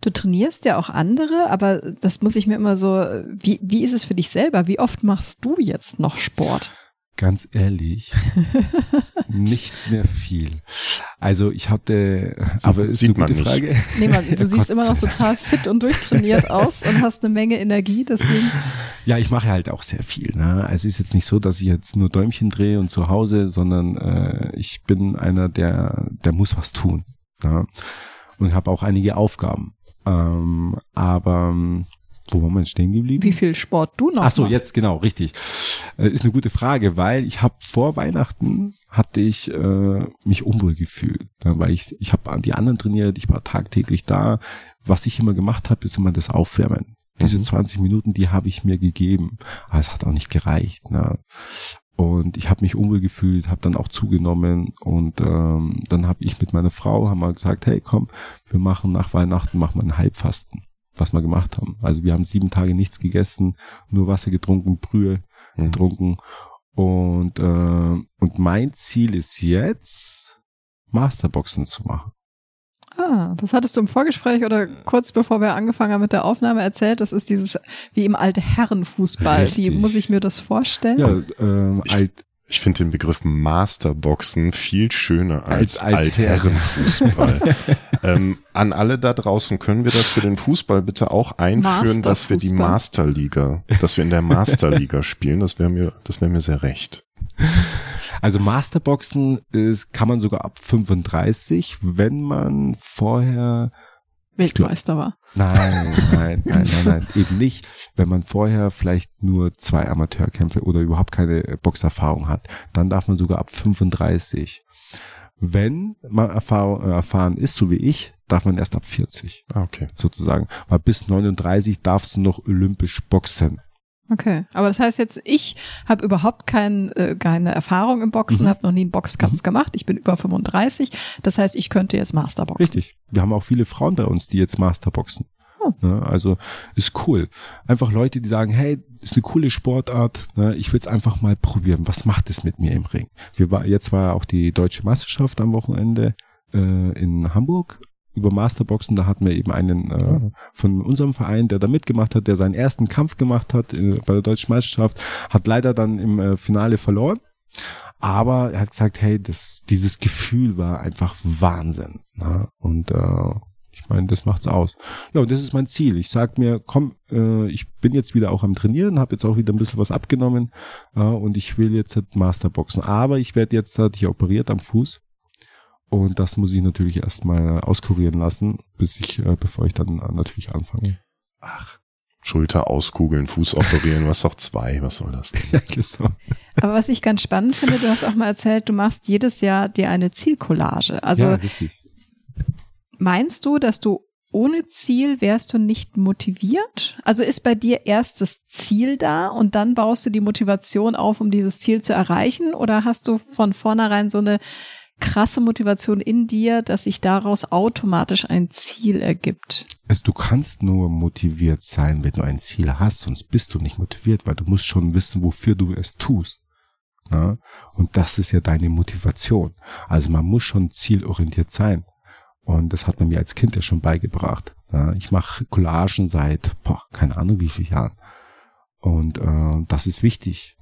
Du trainierst ja auch andere, aber das muss ich mir immer so, wie, wie ist es für dich selber? Wie oft machst du jetzt noch Sport? Ganz ehrlich, nicht mehr viel. Also ich hatte, aber ist Sieht eine gute Frage. Nee, man, du siehst immer noch total fit und durchtrainiert aus und hast eine Menge Energie, deswegen. Ja, ich mache halt auch sehr viel. Ne? Also ist jetzt nicht so, dass ich jetzt nur Däumchen drehe und zu Hause, sondern äh, ich bin einer, der, der muss was tun. Ne? Und habe auch einige Aufgaben. Ähm, aber wo waren wir stehen geblieben? Wie viel Sport du noch Ach so, machst. jetzt genau, richtig. Äh, ist eine gute Frage, weil ich habe vor Weihnachten hatte ich äh, mich unwohl gefühlt, ne, weil ich ich habe die anderen trainiert, ich war tagtäglich da. Was ich immer gemacht habe, ist immer das Aufwärmen. Diese 20 mhm. Minuten, die habe ich mir gegeben, aber es hat auch nicht gereicht. Ne? Und ich habe mich unwohl gefühlt, habe dann auch zugenommen und ähm, dann habe ich mit meiner Frau haben wir gesagt, hey komm, wir machen nach Weihnachten machen wir ein Halbfasten was wir gemacht haben. Also wir haben sieben Tage nichts gegessen, nur Wasser getrunken, Brühe mhm. getrunken. Und, äh, und mein Ziel ist jetzt, Masterboxen zu machen. Ah, das hattest du im Vorgespräch oder kurz bevor wir angefangen haben mit der Aufnahme erzählt. Das ist dieses wie im alte Herrenfußball. Richtig. Wie muss ich mir das vorstellen? Ja, äh, alt, ich finde den Begriff Masterboxen viel schöner als, als Altherrenfußball. ähm, an alle da draußen können wir das für den Fußball bitte auch einführen, dass wir die Masterliga, dass wir in der Masterliga spielen. Das wäre mir, das wäre mir sehr recht. Also Masterboxen ist, kann man sogar ab 35, wenn man vorher Weltmeister war. Nein, nein, nein, nein, nein, eben nicht. Wenn man vorher vielleicht nur zwei Amateurkämpfe oder überhaupt keine Boxerfahrung hat, dann darf man sogar ab 35. Wenn man erfahren, äh, erfahren ist, so wie ich, darf man erst ab 40. Ah, okay. Sozusagen. Weil bis 39 darfst du noch olympisch boxen. Okay, aber das heißt jetzt, ich habe überhaupt kein, äh, keine Erfahrung im Boxen, mhm. habe noch nie einen Boxkampf mhm. gemacht. Ich bin über 35. Das heißt, ich könnte jetzt Masterboxen. Richtig. Wir haben auch viele Frauen bei uns, die jetzt Masterboxen. Oh. Ne, also ist cool. Einfach Leute, die sagen, hey, ist eine coole Sportart. Ne, ich will es einfach mal probieren. Was macht es mit mir im Ring? Wir war, jetzt war ja auch die deutsche Meisterschaft am Wochenende äh, in Hamburg über Masterboxen, da hatten wir eben einen äh, von unserem Verein, der da mitgemacht hat, der seinen ersten Kampf gemacht hat äh, bei der Deutschen Meisterschaft, hat leider dann im äh, Finale verloren. Aber er hat gesagt, hey, das, dieses Gefühl war einfach Wahnsinn. Ne? Und äh, ich meine, das macht's aus. Ja, und das ist mein Ziel. Ich sag mir, komm, äh, ich bin jetzt wieder auch am Trainieren, habe jetzt auch wieder ein bisschen was abgenommen äh, und ich will jetzt halt Masterboxen. Aber ich werde jetzt, hatte ich operiert am Fuß und das muss ich natürlich erstmal auskurieren lassen, bis ich, äh, bevor ich dann äh, natürlich anfange. Ach, Schulter auskugeln, Fuß operieren, was auch zwei, was soll das denn? Ja, genau. Aber was ich ganz spannend finde, du hast auch mal erzählt, du machst jedes Jahr dir eine Zielcollage. Also ja, meinst du, dass du ohne Ziel wärst du nicht motiviert? Also ist bei dir erst das Ziel da und dann baust du die Motivation auf, um dieses Ziel zu erreichen? Oder hast du von vornherein so eine krasse Motivation in dir, dass sich daraus automatisch ein Ziel ergibt? Also du kannst nur motiviert sein, wenn du ein Ziel hast, sonst bist du nicht motiviert, weil du musst schon wissen, wofür du es tust. Ja? Und das ist ja deine Motivation. Also man muss schon zielorientiert sein. Und das hat man mir als Kind ja schon beigebracht. Ja, ich mache Collagen seit, boah, keine Ahnung wie viel Jahren. Und äh, das ist wichtig.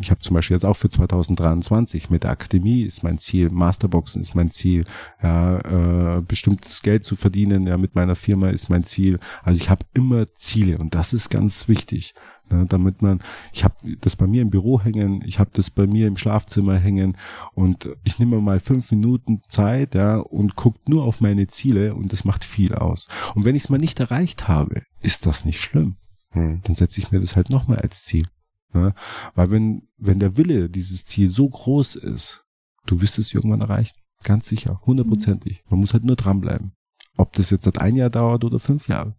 Ich habe zum Beispiel jetzt auch für 2023 mit der Akademie ist mein Ziel, Masterboxen ist mein Ziel, ja, äh, bestimmtes Geld zu verdienen, ja, mit meiner Firma ist mein Ziel. Also ich habe immer Ziele und das ist ganz wichtig. Ne, damit man, ich habe das bei mir im Büro hängen, ich habe das bei mir im Schlafzimmer hängen und ich nehme mal fünf Minuten Zeit, ja, und guckt nur auf meine Ziele und das macht viel aus. Und wenn ich es mal nicht erreicht habe, ist das nicht schlimm. Hm. Dann setze ich mir das halt nochmal als Ziel. Ne? Weil wenn, wenn der Wille dieses Ziel so groß ist, du wirst es irgendwann erreichen. Ganz sicher, hundertprozentig. Man muss halt nur dranbleiben. Ob das jetzt seit ein Jahr dauert oder fünf Jahre.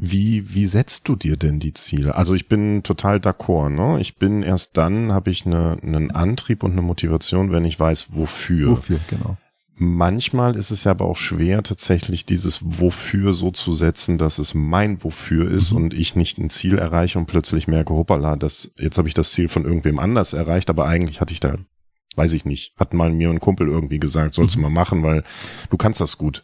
Wie, wie setzt du dir denn die Ziele? Also ich bin total d'accord, ne? Ich bin erst dann, habe ich eine, einen Antrieb und eine Motivation, wenn ich weiß, wofür. Wofür, genau. Manchmal ist es ja aber auch schwer, tatsächlich dieses Wofür so zu setzen, dass es mein Wofür ist mhm. und ich nicht ein Ziel erreiche und plötzlich merke, hoppala, das, jetzt habe ich das Ziel von irgendwem anders erreicht, aber eigentlich hatte ich da, weiß ich nicht, hat mal mir ein Kumpel irgendwie gesagt, sollst mhm. du mal machen, weil du kannst das gut.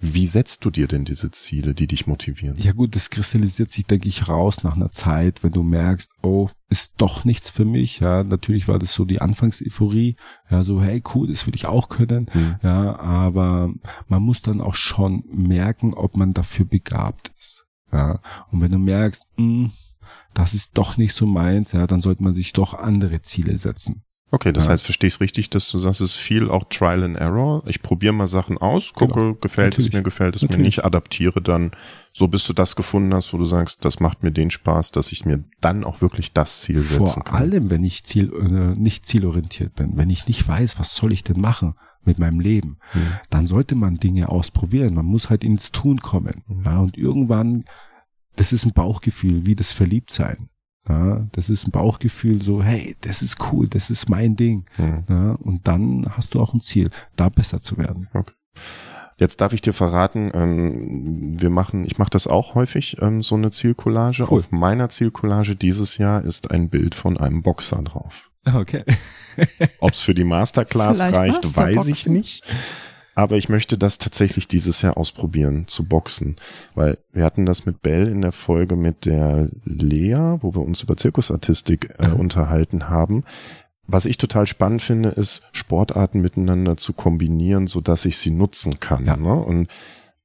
Wie setzt du dir denn diese Ziele, die dich motivieren? Ja gut, das kristallisiert sich, denke ich, raus nach einer Zeit, wenn du merkst, oh, ist doch nichts für mich. Ja, natürlich war das so die Anfangseuphorie. Ja, so, hey, cool, das will ich auch können. Mhm. Ja, aber man muss dann auch schon merken, ob man dafür begabt ist. Ja, und wenn du merkst, mh, hm, das ist doch nicht so meins, ja, dann sollte man sich doch andere Ziele setzen. Okay, das ja. heißt, verstehe ich es richtig, dass du sagst, es ist viel auch Trial and Error. Ich probiere mal Sachen aus, gucke, genau. gefällt Natürlich. es mir, gefällt es Natürlich. mir nicht, adaptiere dann, so bis du das gefunden hast, wo du sagst, das macht mir den Spaß, dass ich mir dann auch wirklich das Ziel setzen Vor kann. Vor allem, wenn ich ziel, äh, nicht zielorientiert bin, wenn ich nicht weiß, was soll ich denn machen mit meinem Leben, hm. dann sollte man Dinge ausprobieren. Man muss halt ins Tun kommen. Hm. Ja, und irgendwann, das ist ein Bauchgefühl, wie das Verliebtsein. Ja, das ist ein Bauchgefühl so, hey, das ist cool, das ist mein Ding. Mhm. Ja, und dann hast du auch ein Ziel, da besser zu werden. Okay. Jetzt darf ich dir verraten, ähm, wir machen, ich mache das auch häufig, ähm, so eine Zielcollage. Cool. Auf meiner Zielcollage dieses Jahr ist ein Bild von einem Boxer drauf. Okay. Ob es für die Masterclass Vielleicht reicht, weiß ich nicht. Aber ich möchte das tatsächlich dieses Jahr ausprobieren, zu boxen. Weil wir hatten das mit Bell in der Folge mit der Lea, wo wir uns über Zirkusartistik äh, unterhalten haben. Was ich total spannend finde, ist, Sportarten miteinander zu kombinieren, so dass ich sie nutzen kann. Ja. Ne? Und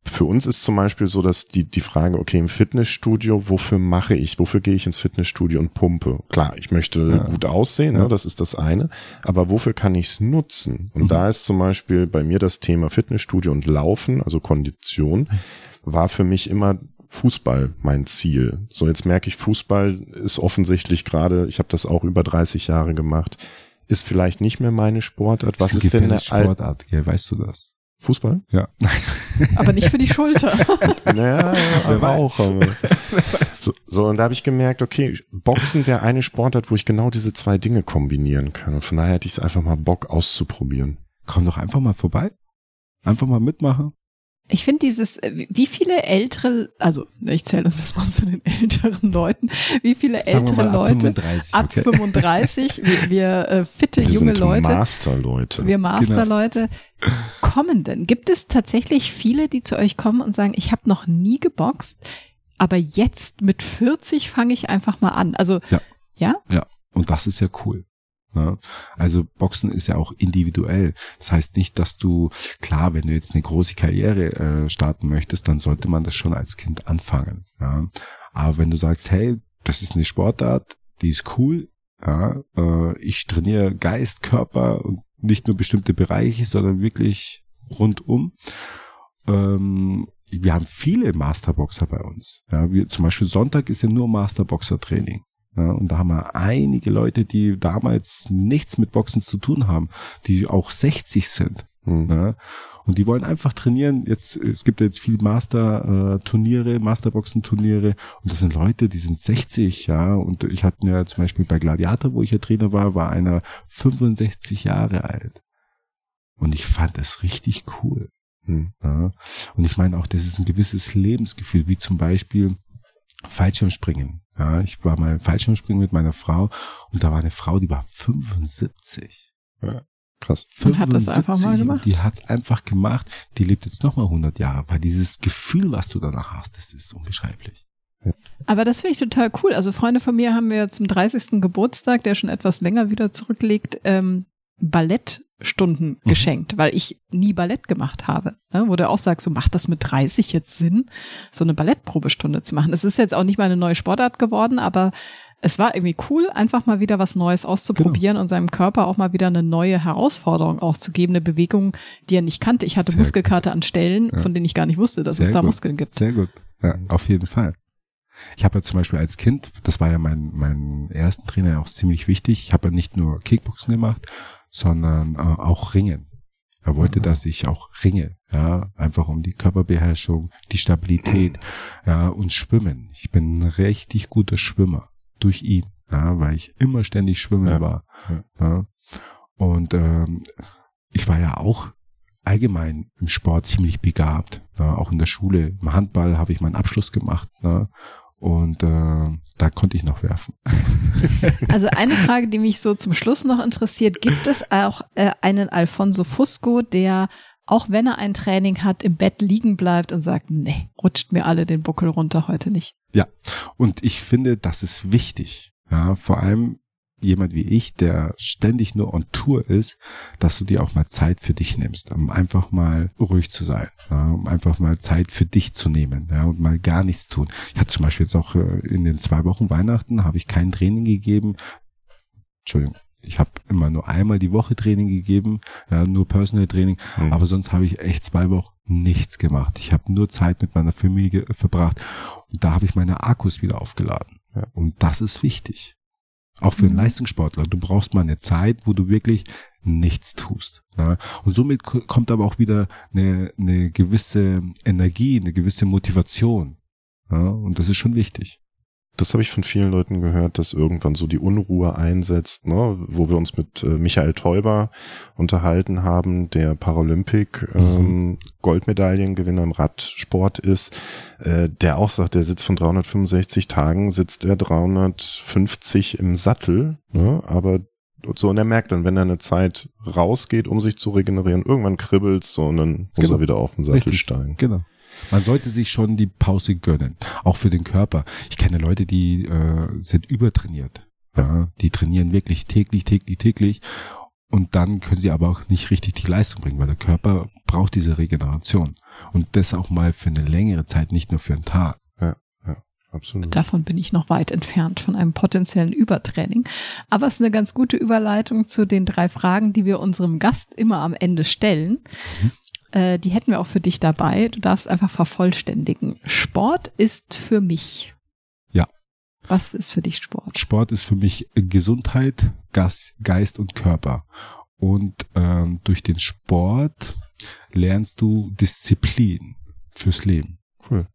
für uns ist zum Beispiel so, dass die, die Frage, okay, im Fitnessstudio, wofür mache ich, wofür gehe ich ins Fitnessstudio und pumpe? Klar, ich möchte ja. gut aussehen, ne, ja. das ist das eine, aber wofür kann ich es nutzen? Und mhm. da ist zum Beispiel bei mir das Thema Fitnessstudio und Laufen, also Kondition, war für mich immer Fußball mein Ziel. So, jetzt merke ich, Fußball ist offensichtlich gerade, ich habe das auch über 30 Jahre gemacht, ist vielleicht nicht mehr meine Sportart. Was ist, ist denn eine Sportart? Ja, weißt du das? Fußball? Ja. Aber nicht für die Schulter. naja, aber auch. Aber. So, so, und da habe ich gemerkt, okay, Boxen wäre eine Sportart, wo ich genau diese zwei Dinge kombinieren kann. Und von daher hätte ich es einfach mal Bock auszuprobieren. Komm doch einfach mal vorbei. Einfach mal mitmachen. Ich finde dieses, äh, wie viele ältere, also ich zähle uns das mal zu den älteren Leuten, wie viele Sagen ältere Leute ab 35, ab okay. 35 wir, wir äh, fitte wir junge Leute, Masterleute, wir Masterleute genau. kommen denn? Gibt es tatsächlich viele, die zu euch kommen und sagen, ich habe noch nie geboxt, aber jetzt mit 40 fange ich einfach mal an. Also ja, ja, ja. Und das ist ja cool. Ne? Also Boxen ist ja auch individuell. Das heißt nicht, dass du, klar, wenn du jetzt eine große Karriere äh, starten möchtest, dann sollte man das schon als Kind anfangen. Ja? Aber wenn du sagst, hey, das ist eine Sportart, die ist cool, ja, äh, ich trainiere Geist, Körper und nicht nur bestimmte Bereiche, sondern wirklich rundum. Ähm, wir haben viele Masterboxer bei uns. Ja, wir, zum Beispiel Sonntag ist ja nur Masterboxer-Training. Ja, und da haben wir einige Leute, die damals nichts mit Boxen zu tun haben, die auch 60 sind. Mhm. Ja, und die wollen einfach trainieren. Jetzt, es gibt ja jetzt viel Master-Turniere, Masterboxen-Turniere. Und das sind Leute, die sind 60, ja. Und ich hatte ja zum Beispiel bei Gladiator, wo ich ja Trainer war, war einer 65 Jahre alt. Und ich fand das richtig cool. Hm. Ja. Und ich meine auch, das ist ein gewisses Lebensgefühl, wie zum Beispiel Fallschirmspringen. Ja, ich war mal Fallschirmspringen mit meiner Frau und da war eine Frau, die war 75. Ja. Krass. Und hat das einfach mal gemacht. Die hat's einfach gemacht. Die lebt jetzt noch mal 100 Jahre. Weil dieses Gefühl, was du danach hast, das ist unbeschreiblich. Aber das finde ich total cool. Also Freunde von mir haben mir zum 30. Geburtstag, der schon etwas länger wieder zurückliegt, ähm, Ballettstunden mhm. geschenkt, weil ich nie Ballett gemacht habe. Ne? Wo du auch sagst, so macht das mit 30 jetzt Sinn, so eine Ballettprobestunde zu machen. Es ist jetzt auch nicht mal eine neue Sportart geworden, aber es war irgendwie cool, einfach mal wieder was Neues auszuprobieren genau. und seinem Körper auch mal wieder eine neue Herausforderung auch zu geben, eine Bewegung, die er nicht kannte. Ich hatte Sehr Muskelkarte gut. an Stellen, ja. von denen ich gar nicht wusste, dass Sehr es da gut. Muskeln gibt. Sehr gut. Ja, auf jeden Fall. Ich habe ja zum Beispiel als Kind, das war ja mein, mein ersten Trainer auch ziemlich wichtig, ich habe ja nicht nur Kickboxen gemacht, sondern äh, auch Ringen. Er wollte, mhm. dass ich auch ringe, ja, einfach um die Körperbeherrschung, die Stabilität, ja, und Schwimmen. Ich bin ein richtig guter Schwimmer durch ihn, ja, weil ich immer ständig schwimmen ja. war. Ja. Und ähm, ich war ja auch allgemein im Sport ziemlich begabt. Ja, auch in der Schule, im Handball habe ich meinen Abschluss gemacht. Ne? Und äh, da konnte ich noch werfen. Also eine Frage, die mich so zum Schluss noch interessiert, gibt es auch äh, einen Alfonso Fusco, der auch wenn er ein Training hat, im Bett liegen bleibt und sagt, nee, rutscht mir alle den Buckel runter heute nicht. Ja, und ich finde, das ist wichtig. Ja, vor allem jemand wie ich, der ständig nur on Tour ist, dass du dir auch mal Zeit für dich nimmst, um einfach mal ruhig zu sein, ja, um einfach mal Zeit für dich zu nehmen ja, und mal gar nichts tun. Ich hatte zum Beispiel jetzt auch äh, in den zwei Wochen Weihnachten habe ich kein Training gegeben. Entschuldigung, ich habe immer nur einmal die Woche Training gegeben, ja, nur Personal Training, mhm. aber sonst habe ich echt zwei Wochen nichts gemacht. Ich habe nur Zeit mit meiner Familie verbracht und da habe ich meine Akkus wieder aufgeladen. Ja. Und das ist wichtig. Auch für einen mhm. Leistungssportler. Du brauchst mal eine Zeit, wo du wirklich nichts tust. Ja. Und somit kommt aber auch wieder eine, eine gewisse Energie, eine gewisse Motivation. Ja. Und das ist schon wichtig. Das habe ich von vielen Leuten gehört, dass irgendwann so die Unruhe einsetzt, ne? wo wir uns mit äh, Michael Teuber unterhalten haben, der Paralympic mhm. ähm, Goldmedaillengewinner im Radsport ist, äh, der auch sagt, der sitzt von 365 Tagen, sitzt er 350 im Sattel, ne? aber so und er merkt dann, wenn er eine Zeit rausgeht, um sich zu regenerieren, irgendwann kribbelt so und dann muss genau. er wieder auf den Sattel Richtig. steigen. Genau. Man sollte sich schon die Pause gönnen, auch für den Körper. Ich kenne Leute, die äh, sind übertrainiert. Ja, die trainieren wirklich täglich, täglich, täglich und dann können sie aber auch nicht richtig die Leistung bringen, weil der Körper braucht diese Regeneration und das auch mal für eine längere Zeit, nicht nur für einen Tag. Ja, ja, absolut. Davon bin ich noch weit entfernt von einem potenziellen Übertraining, aber es ist eine ganz gute Überleitung zu den drei Fragen, die wir unserem Gast immer am Ende stellen. Mhm. Äh, die hätten wir auch für dich dabei. Du darfst einfach vervollständigen. Sport ist für mich. Ja. Was ist für dich Sport? Sport ist für mich Gesundheit, Geist und Körper. Und ähm, durch den Sport lernst du Disziplin fürs Leben. Cool.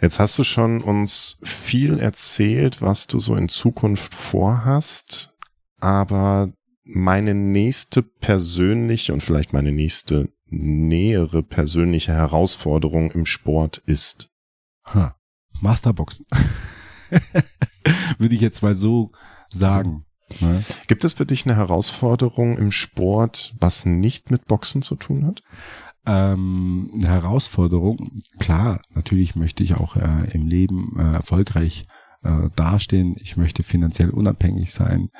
Jetzt hast du schon uns viel erzählt, was du so in Zukunft vorhast, aber meine nächste persönliche und vielleicht meine nächste nähere persönliche Herausforderung im Sport ist? Ha, Masterboxen. Würde ich jetzt mal so sagen. Ne? Gibt es für dich eine Herausforderung im Sport, was nicht mit Boxen zu tun hat? Ähm, eine Herausforderung, klar, natürlich möchte ich auch äh, im Leben äh, erfolgreich äh, dastehen. Ich möchte finanziell unabhängig sein.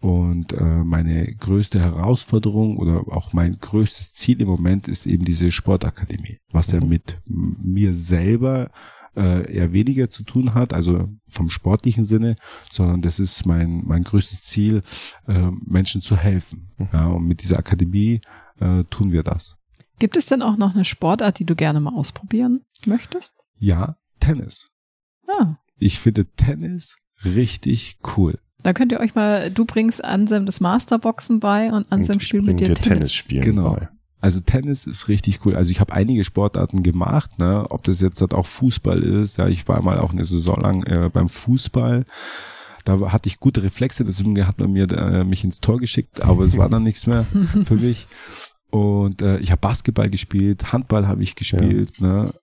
Und äh, meine größte Herausforderung oder auch mein größtes Ziel im Moment ist eben diese Sportakademie, was ja mhm. mit mir selber äh, eher weniger zu tun hat, also vom sportlichen Sinne, sondern das ist mein, mein größtes Ziel, äh, Menschen zu helfen. Mhm. Ja, und mit dieser Akademie äh, tun wir das. Gibt es denn auch noch eine Sportart, die du gerne mal ausprobieren möchtest? Ja, Tennis. Ah. Ich finde Tennis richtig cool. Da könnt ihr euch mal, du bringst Ansem das Masterboxen bei und Ansem Und ich spielt mit dir dir Tennis. Tennis spielen Genau. bei. Also Tennis ist richtig cool. Also ich habe einige Sportarten gemacht, ne? ob das jetzt halt auch Fußball ist. Ja, ich war mal auch eine Saison lang äh, beim Fußball. Da hatte ich gute Reflexe, deswegen hat man mir äh, mich ins Tor geschickt, aber es war dann nichts mehr für mich. Und äh, ich habe Basketball gespielt, Handball habe ich gespielt, ne?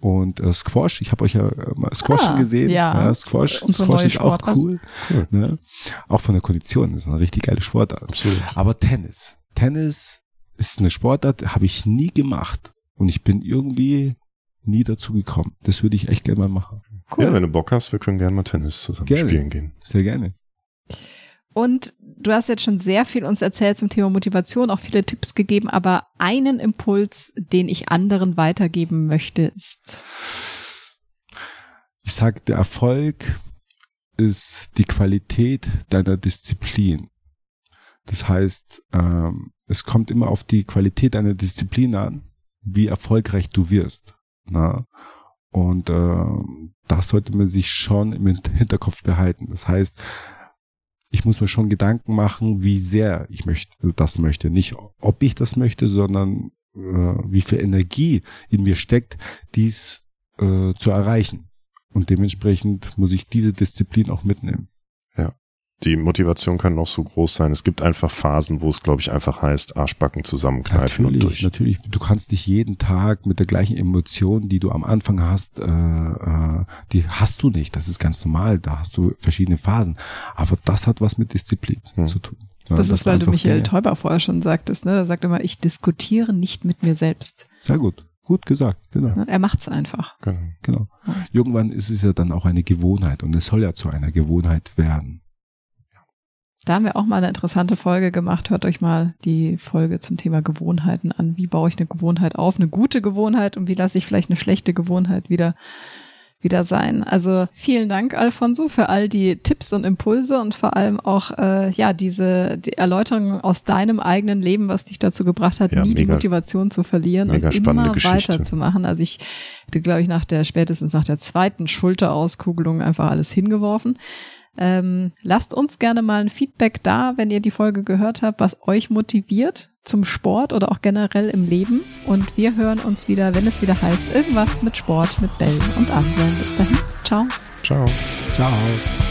Und äh, Squash, ich habe euch ja äh, mal Squashen Ah, gesehen. ja. Squash, Unsere Squash neue ist auch cool. Cool. Ne? Auch von der Kondition, das ist eine richtig geile Sportart. Absolut. Aber Tennis. Tennis ist eine Sportart, habe ich nie gemacht. Und ich bin irgendwie nie dazu gekommen. Das würde ich echt gerne mal machen. Cool. Ja, wenn du Bock hast, wir können gerne mal Tennis zusammen Gerne. spielen gehen. Sehr gerne. Und du hast jetzt schon sehr viel uns erzählt zum Thema Motivation, auch viele Tipps gegeben, aber einen Impuls, den ich anderen weitergeben möchte, ist, Ich sag, der Erfolg ist die Qualität deiner Disziplin. Das heißt, ähm, es kommt immer auf die Qualität deiner Disziplin an, wie erfolgreich du wirst. Na? Und ähm, das sollte man sich schon im Hinterkopf behalten. Das heißt, ich muss mir schon Gedanken machen, wie sehr ich möchte, das möchte. Nicht, ob ich das möchte, sondern äh, wie viel Energie in mir steckt, dies äh, zu erreichen. Und dementsprechend muss ich diese Disziplin auch mitnehmen. Die Motivation kann noch so groß sein. Es gibt einfach Phasen, wo es, glaube ich, einfach heißt, Arschbacken zusammenkneifen und Natürlich, durch. natürlich. Du kannst dich jeden Tag mit der gleichen Emotion, die du am Anfang hast, äh, äh, die hast du nicht. Das ist ganz normal. Da hast du verschiedene Phasen. Aber das hat was mit Disziplin Hm. zu tun. Ja, das ist, war weil du Michael Teuber vorher schon sagtest, ne? Er sagt immer, ich diskutiere nicht mit mir selbst. Sehr gut. Gut gesagt. Genau. Ne? Er macht's einfach. Genau. Genau. Irgendwann ist es ja dann auch eine Gewohnheit und es soll ja zu einer Gewohnheit werden. Da haben wir auch mal eine interessante Folge gemacht. Hört euch mal die Folge zum Thema Gewohnheiten an. Wie baue ich eine Gewohnheit auf? Eine gute Gewohnheit und wie lasse ich vielleicht eine schlechte Gewohnheit wieder wieder sein. Also vielen Dank, Alfonso, für all die Tipps und Impulse und vor allem auch äh, ja diese die Erläuterung aus deinem eigenen Leben, was dich dazu gebracht hat, Ja, nie die mega- Motivation zu verlieren und immer Geschichte. weiterzumachen. Also ich hätte, glaube ich, nach der spätestens nach der zweiten Schulterauskugelung einfach alles hingeworfen. Ähm, lasst uns gerne mal ein Feedback da, wenn ihr die Folge gehört habt, was euch motiviert zum Sport oder auch generell im Leben. Und wir hören uns wieder, wenn es wieder heißt, irgendwas mit Sport, mit Bell und Anselm. Bis dahin. Ciao. Ciao. Ciao.